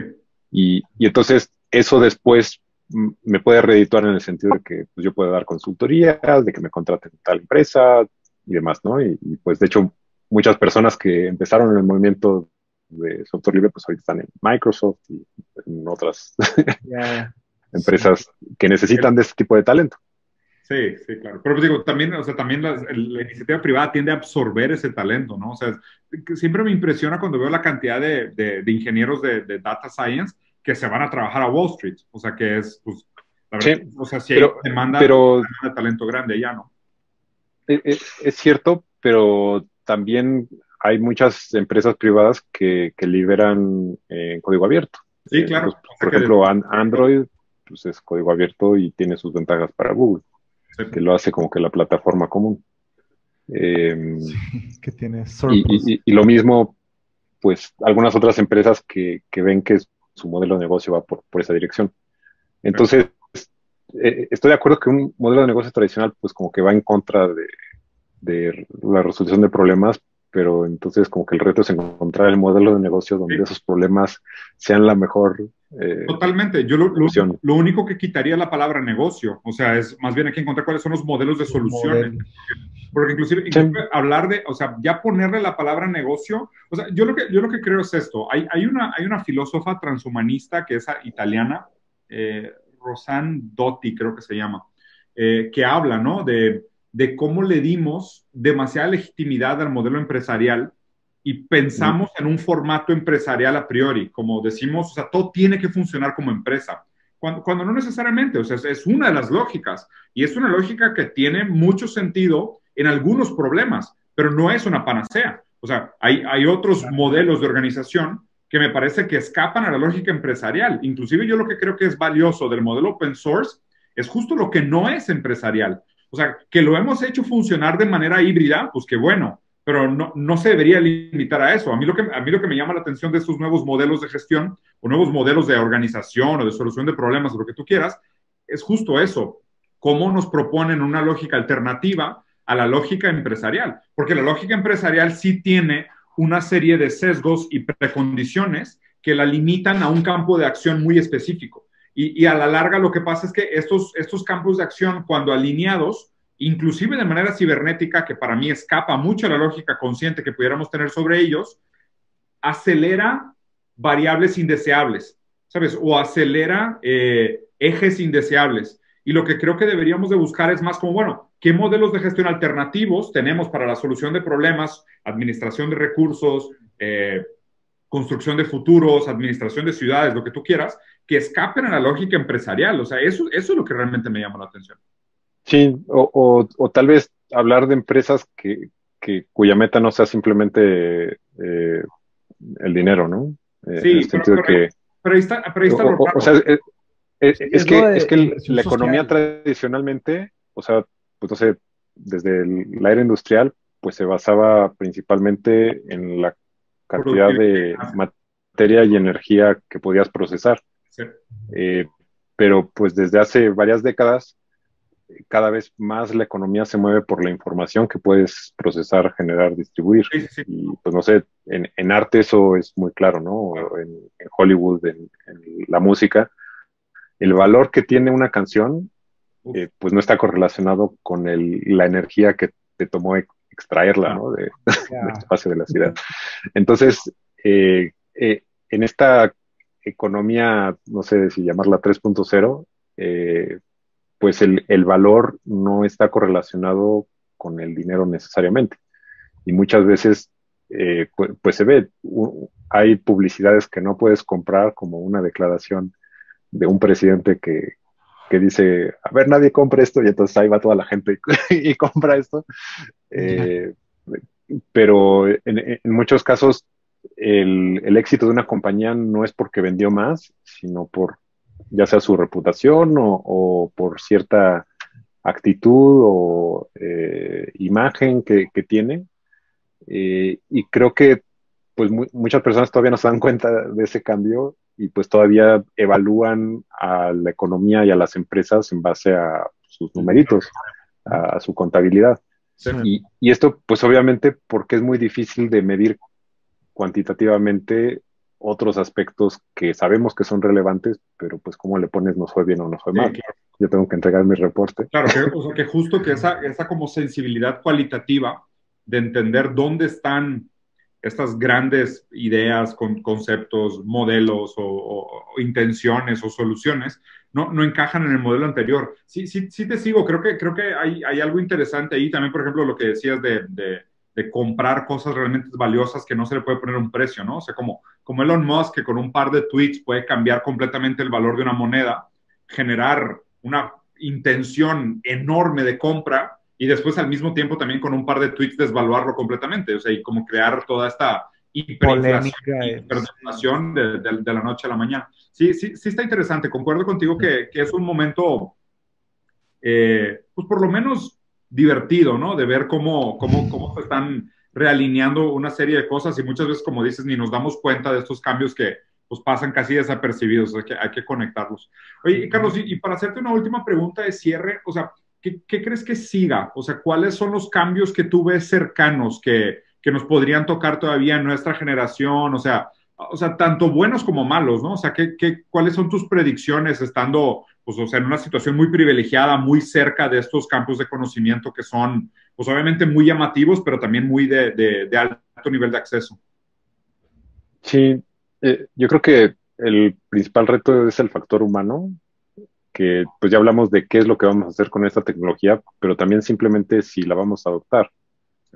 Y, entonces eso después me puede reedituar en el sentido de que pues, yo puedo dar consultorías, de que me contraten tal empresa y demás, ¿no? Y, pues de hecho muchas personas que empezaron en el movimiento de software libre, pues ahorita están en Microsoft y en otras *laughs* empresas que necesitan de este tipo de talento. Sí, sí, claro. Pero pues digo, también, o sea, también la, iniciativa privada tiende a absorber ese talento, ¿no? O sea, siempre me impresiona cuando veo la cantidad de, de, ingenieros de, data science que se van a trabajar a Wall Street. O sea, que es, pues, la verdad, o sea, si pero, hay demanda, pero, de talento grande ya, ¿no? E, e, es, cierto, pero también hay muchas empresas privadas que, que liberan en eh, código abierto. Sí, eh, claro. Pues, por ejemplo, Android pues, es código abierto y tiene sus ventajas para Google que lo hace como que la plataforma común. Em, que tiene y, lo mismo, pues algunas otras empresas que, ven que su modelo de negocio va por, esa dirección. Entonces, eh, estoy de acuerdo que un modelo de negocio tradicional, pues como que va en contra de, de la resolución de problemas, pero entonces como que el reto es encontrar el modelo de negocio donde esos problemas sean la mejor. Eh, Totalmente. Yo lo, lo, único que quitaría la palabra negocio, o sea, es más bien hay que encontrar cuáles son los modelos de soluciones. Porque inclusive, hablar de, o sea, ya ponerle la palabra negocio, o sea, yo lo que, yo lo que creo es esto. Hay, hay, una, hay una filósofa transhumanista que es italiana, eh, Rosanne Dotti, creo que se llama, eh, que habla, ¿no? De de cómo le dimos demasiada legitimidad al modelo empresarial y pensamos en un formato empresarial a priori, como decimos, o sea, todo tiene que funcionar como empresa, cuando, cuando no necesariamente, o sea, es, una de las lógicas y es una lógica que tiene mucho sentido en algunos problemas, pero no es una panacea. O sea, hay, hay otros modelos de organización que me parece que escapan a la lógica empresarial. Inclusive yo lo que creo que es valioso del modelo open source es justo lo que no es empresarial. O sea, que lo hemos hecho funcionar de manera híbrida, pues qué bueno, pero no, no se debería limitar a eso. A mí, lo que, a mí lo que me llama la atención de estos nuevos modelos de gestión o nuevos modelos de organización o de solución de problemas o lo que tú quieras, es justo eso. Cómo nos proponen una lógica alternativa a la lógica empresarial. Porque la lógica empresarial sí tiene una serie de sesgos y precondiciones que la limitan a un campo de acción muy específico. Y, a la larga lo que pasa es que estos, estos campos de acción, cuando alineados, inclusive de manera cibernética, que para mí escapa mucho a la lógica consciente que pudiéramos tener sobre ellos, acelera variables indeseables, ¿sabes? O acelera eh, ejes indeseables. Y lo que creo que deberíamos de buscar es más como, bueno, ¿qué modelos de gestión alternativos tenemos para la solución de problemas, administración de recursos, eh, construcción de futuros, administración de ciudades, lo que tú quieras, que escapen a la lógica empresarial. O sea, eso, eso es lo que realmente me llama la atención. Sí, o, o, tal vez hablar de empresas que, que, cuya meta no sea simplemente eh, el dinero, ¿no? Eh, sí, pero, que, pero, ahí está, pero ahí está o, sea, es, es, que, es que la economía tradicionalmente, o sea, pues no sé, desde la era industrial, pues se basaba principalmente en la cantidad de materia y energía que podías procesar. Eh, pero pues desde hace varias décadas, cada vez más la economía se mueve por la información que puedes procesar, generar, distribuir. Y pues no sé, en, arte eso es muy claro, ¿no? En, Hollywood, en, la música. El valor que tiene una canción, eh, pues no está correlacionado con la energía que te tomó extraerla, ¿no? De, *laughs* del espacio de la ciudad. Entonces, eh, en esta economía, no sé si llamarla 3.0, eh, pues el, el, valor no está correlacionado con el dinero necesariamente. Y muchas veces, eh, pues, pues, se ve, hay publicidades que no puedes comprar como una declaración de un presidente que, que dice, a ver, nadie compra esto y entonces ahí va toda la gente *laughs* y, compra esto. Eh, pero en, en, muchos casos el, éxito de una compañía no es porque vendió más, sino por ya sea su reputación o, por cierta actitud o eh, imagen que, tiene. Eh, y creo que pues muchas personas todavía no se dan cuenta de ese cambio y pues todavía evalúan a la economía y a las empresas en base a sus numeritos, a, su contabilidad. Y, y, esto pues obviamente porque es muy difícil de medir cuantitativamente otros aspectos que sabemos que son relevantes, pero pues cómo le pones nos fue bien o no fue mal. Yo tengo que entregar mi reporte. Claro, que, que justo que esa, esa como sensibilidad cualitativa de entender dónde están estas grandes ideas, con, conceptos, modelos o, intenciones o soluciones, no, no encajan en el modelo anterior. Sí, sí, sí te sigo, creo que, creo que hay, hay algo interesante ahí, también por ejemplo lo que decías de de comprar cosas realmente valiosas que no se le puede poner un precio, ¿no? O sea, como, como Elon Musk, que con un par de tweets puede cambiar completamente el valor de una moneda, generar una intención enorme de compra y después al mismo tiempo también con un par de tweets desvaluarlo completamente, o sea, y como crear toda esta hiperinflación de, de, la noche a la mañana. Sí, sí, sí está interesante, concuerdo contigo que, que es un momento, eh, pues por lo menos divertido, ¿no? De ver cómo, cómo, cómo se están realineando una serie de cosas y muchas veces, como dices, ni nos damos cuenta de estos cambios que, pues pasan casi desapercibidos, hay que, hay que conectarlos. Oye, Carlos, y, para hacerte una última pregunta de cierre, o sea, ¿qué, ¿qué, crees que siga? O sea, ¿cuáles son los cambios que tú ves cercanos que, que nos podrían tocar todavía en nuestra generación? O sea, o sea, tanto buenos como malos, ¿no? O sea, ¿qué, qué, cuáles son tus predicciones estando, pues, o sea, en una situación muy privilegiada, muy cerca de estos campos de conocimiento que son, pues, obviamente muy llamativos, pero también muy de, de, alto nivel de acceso? Sí, eh, yo creo que el principal reto es el factor humano, que pues ya hablamos de qué es lo que vamos a hacer con esta tecnología, pero también simplemente si la vamos a adoptar.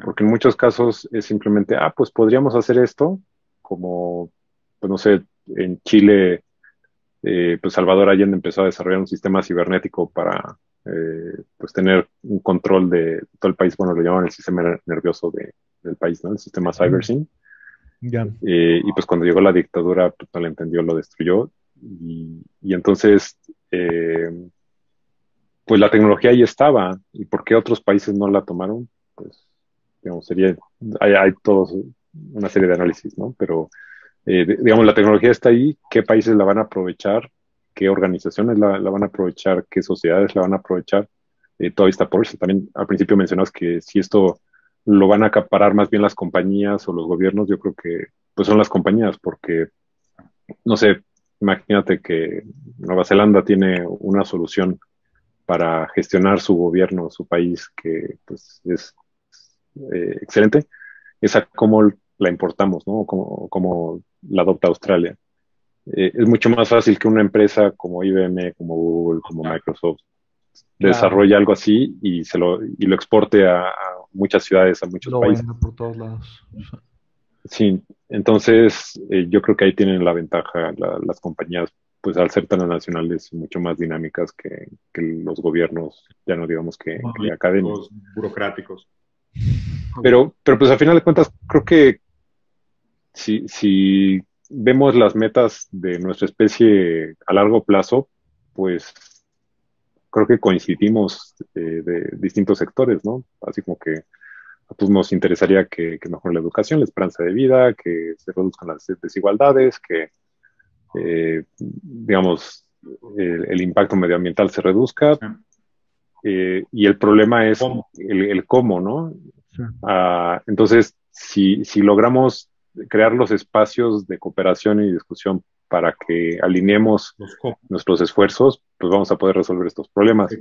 Porque en muchos casos es simplemente, ah, pues podríamos hacer esto, como, pues no sé, en Chile, eh, pues Salvador Allende empezó a desarrollar un sistema cibernético para eh, pues tener un control de todo el país, bueno, lo llaman el sistema nervioso del país, ¿no? El sistema CyberSyn. Eh, y pues cuando llegó la dictadura, pues no lo entendió, lo destruyó. Y, y entonces, pues la tecnología ahí estaba. ¿Y por qué otros países no la tomaron? Pues, digamos, sería, hay, hay todos una serie de análisis, ¿no? Pero, eh, digamos, la tecnología está ahí, ¿qué países la van a aprovechar? ¿Qué organizaciones la, van a aprovechar? ¿Qué sociedades la van a aprovechar? Eh, todavía está por eso. También al principio mencionas que si esto lo van a acaparar más bien las compañías o los gobiernos, yo creo que pues son las compañías, porque, no sé, imagínate que Nueva Zelanda tiene una solución para gestionar su gobierno, su país, que pues es eh, excelente. Esa cómo la importamos, ¿no? Como, la adopta Australia. Eh, es mucho más fácil que una empresa como IBM, como Google, como Microsoft desarrolle algo así y se lo, y lo exporte a, muchas ciudades, a muchos países. por todos lados. Sí, entonces eh, yo creo que ahí tienen la ventaja las compañías, pues al ser tan nacionales, mucho más dinámicas que, los gobiernos, ya no digamos que, que académicos. Burocráticos. Pero, pero pues al final de cuentas, creo que si, si vemos las metas de nuestra especie a largo plazo, pues creo que coincidimos eh, de distintos sectores, ¿no? Así como que a todos nos interesaría que, que mejore la educación, la esperanza de vida, que se reduzcan las desigualdades, que, eh, digamos, el, impacto medioambiental se reduzca. Eh, y el problema es El, el, cómo, ¿no? Ah, entonces, si, si logramos crear los espacios de cooperación y discusión para que alineemos nuestros esfuerzos, pues vamos a poder resolver estos problemas.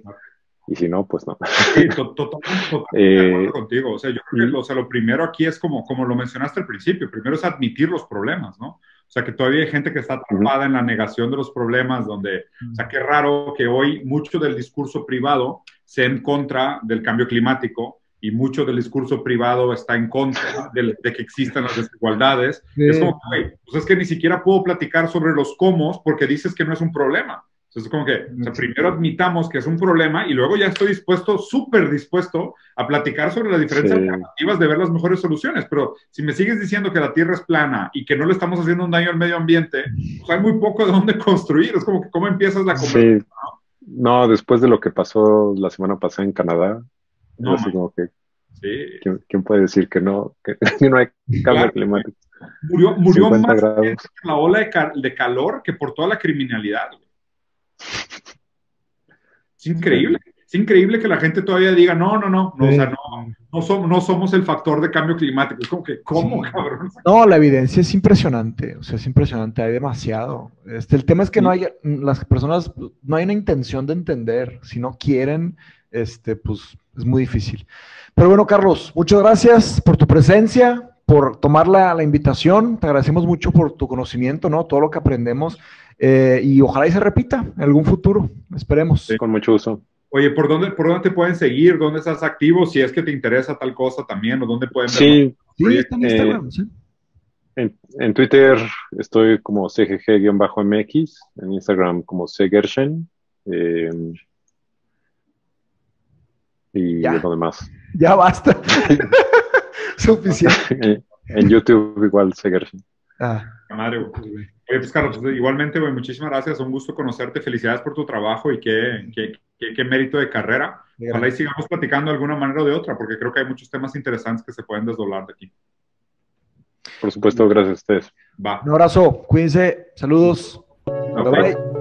Y si no, pues no. Sí, totalmente, *laughs* eh, contigo. O sea, yo creo que o sea, lo primero aquí es como, como lo mencionaste al principio, primero es admitir los problemas, ¿no? O sea, que todavía hay gente que está atrapada en la negación de los problemas, donde, o sea, qué raro que hoy mucho del discurso privado sea en contra del cambio climático, y mucho del discurso privado está en contra de, que existan las desigualdades. Es como, que, pues es que ni siquiera puedo platicar sobre los cómo porque dices que no es un problema. Entonces, es como que primero admitamos que es un problema y luego ya estoy dispuesto, súper dispuesto a platicar sobre las diferentes alternativas de ver las mejores soluciones. Pero si me sigues diciendo que la Tierra es plana y que no le estamos haciendo un daño al medio ambiente, pues hay muy poco de dónde construir. Es como que, ¿cómo empiezas la conversación? no, después de lo que pasó la semana pasada en Canadá, no, así como que, ¿quién, puede decir que no, que, *laughs* no hay cambio climático? Murió, murió más la ola de, calor que por toda la criminalidad. Es increíble. Es increíble que la gente todavía diga, no, no, no, no, o sea, no, no, somos, no somos el factor de cambio climático. Es como que, ¿cómo, cabrón? No, la evidencia es impresionante, o sea, es impresionante, hay demasiado. Este, el tema es que no hay, las personas, no hay una intención de entender, si no quieren, este, pues es muy difícil. Pero bueno, Carlos, muchas gracias por tu presencia, por tomar la, invitación. Te agradecemos mucho por tu conocimiento, ¿no? Todo lo que aprendemos. Eh, y ojalá y se repita en algún futuro. Esperemos. Sí, con mucho gusto. Oye, ¿por dónde, ¿por dónde te pueden seguir? ¿Dónde estás activo? Si es que te interesa tal cosa también, o dónde pueden Sí, sí está en Instagram, sí. En, Twitter estoy como CGG-MX, en Instagram como CGershen. Eh, y ya. lo demás. Ya basta. *laughs* Suficiente. *laughs* en YouTube igual seguir. Ah. Madre, Oye, pues Carlos, pues, igualmente, muchísimas gracias, un gusto conocerte, felicidades por tu trabajo y qué, qué, qué, mérito de carrera. Ojalá y sigamos platicando de alguna manera o de otra, porque creo que hay muchos temas interesantes que se pueden desdoblar de aquí. Por supuesto, gracias a ustedes. Va. Un abrazo, cuídense, saludos. Bye bye.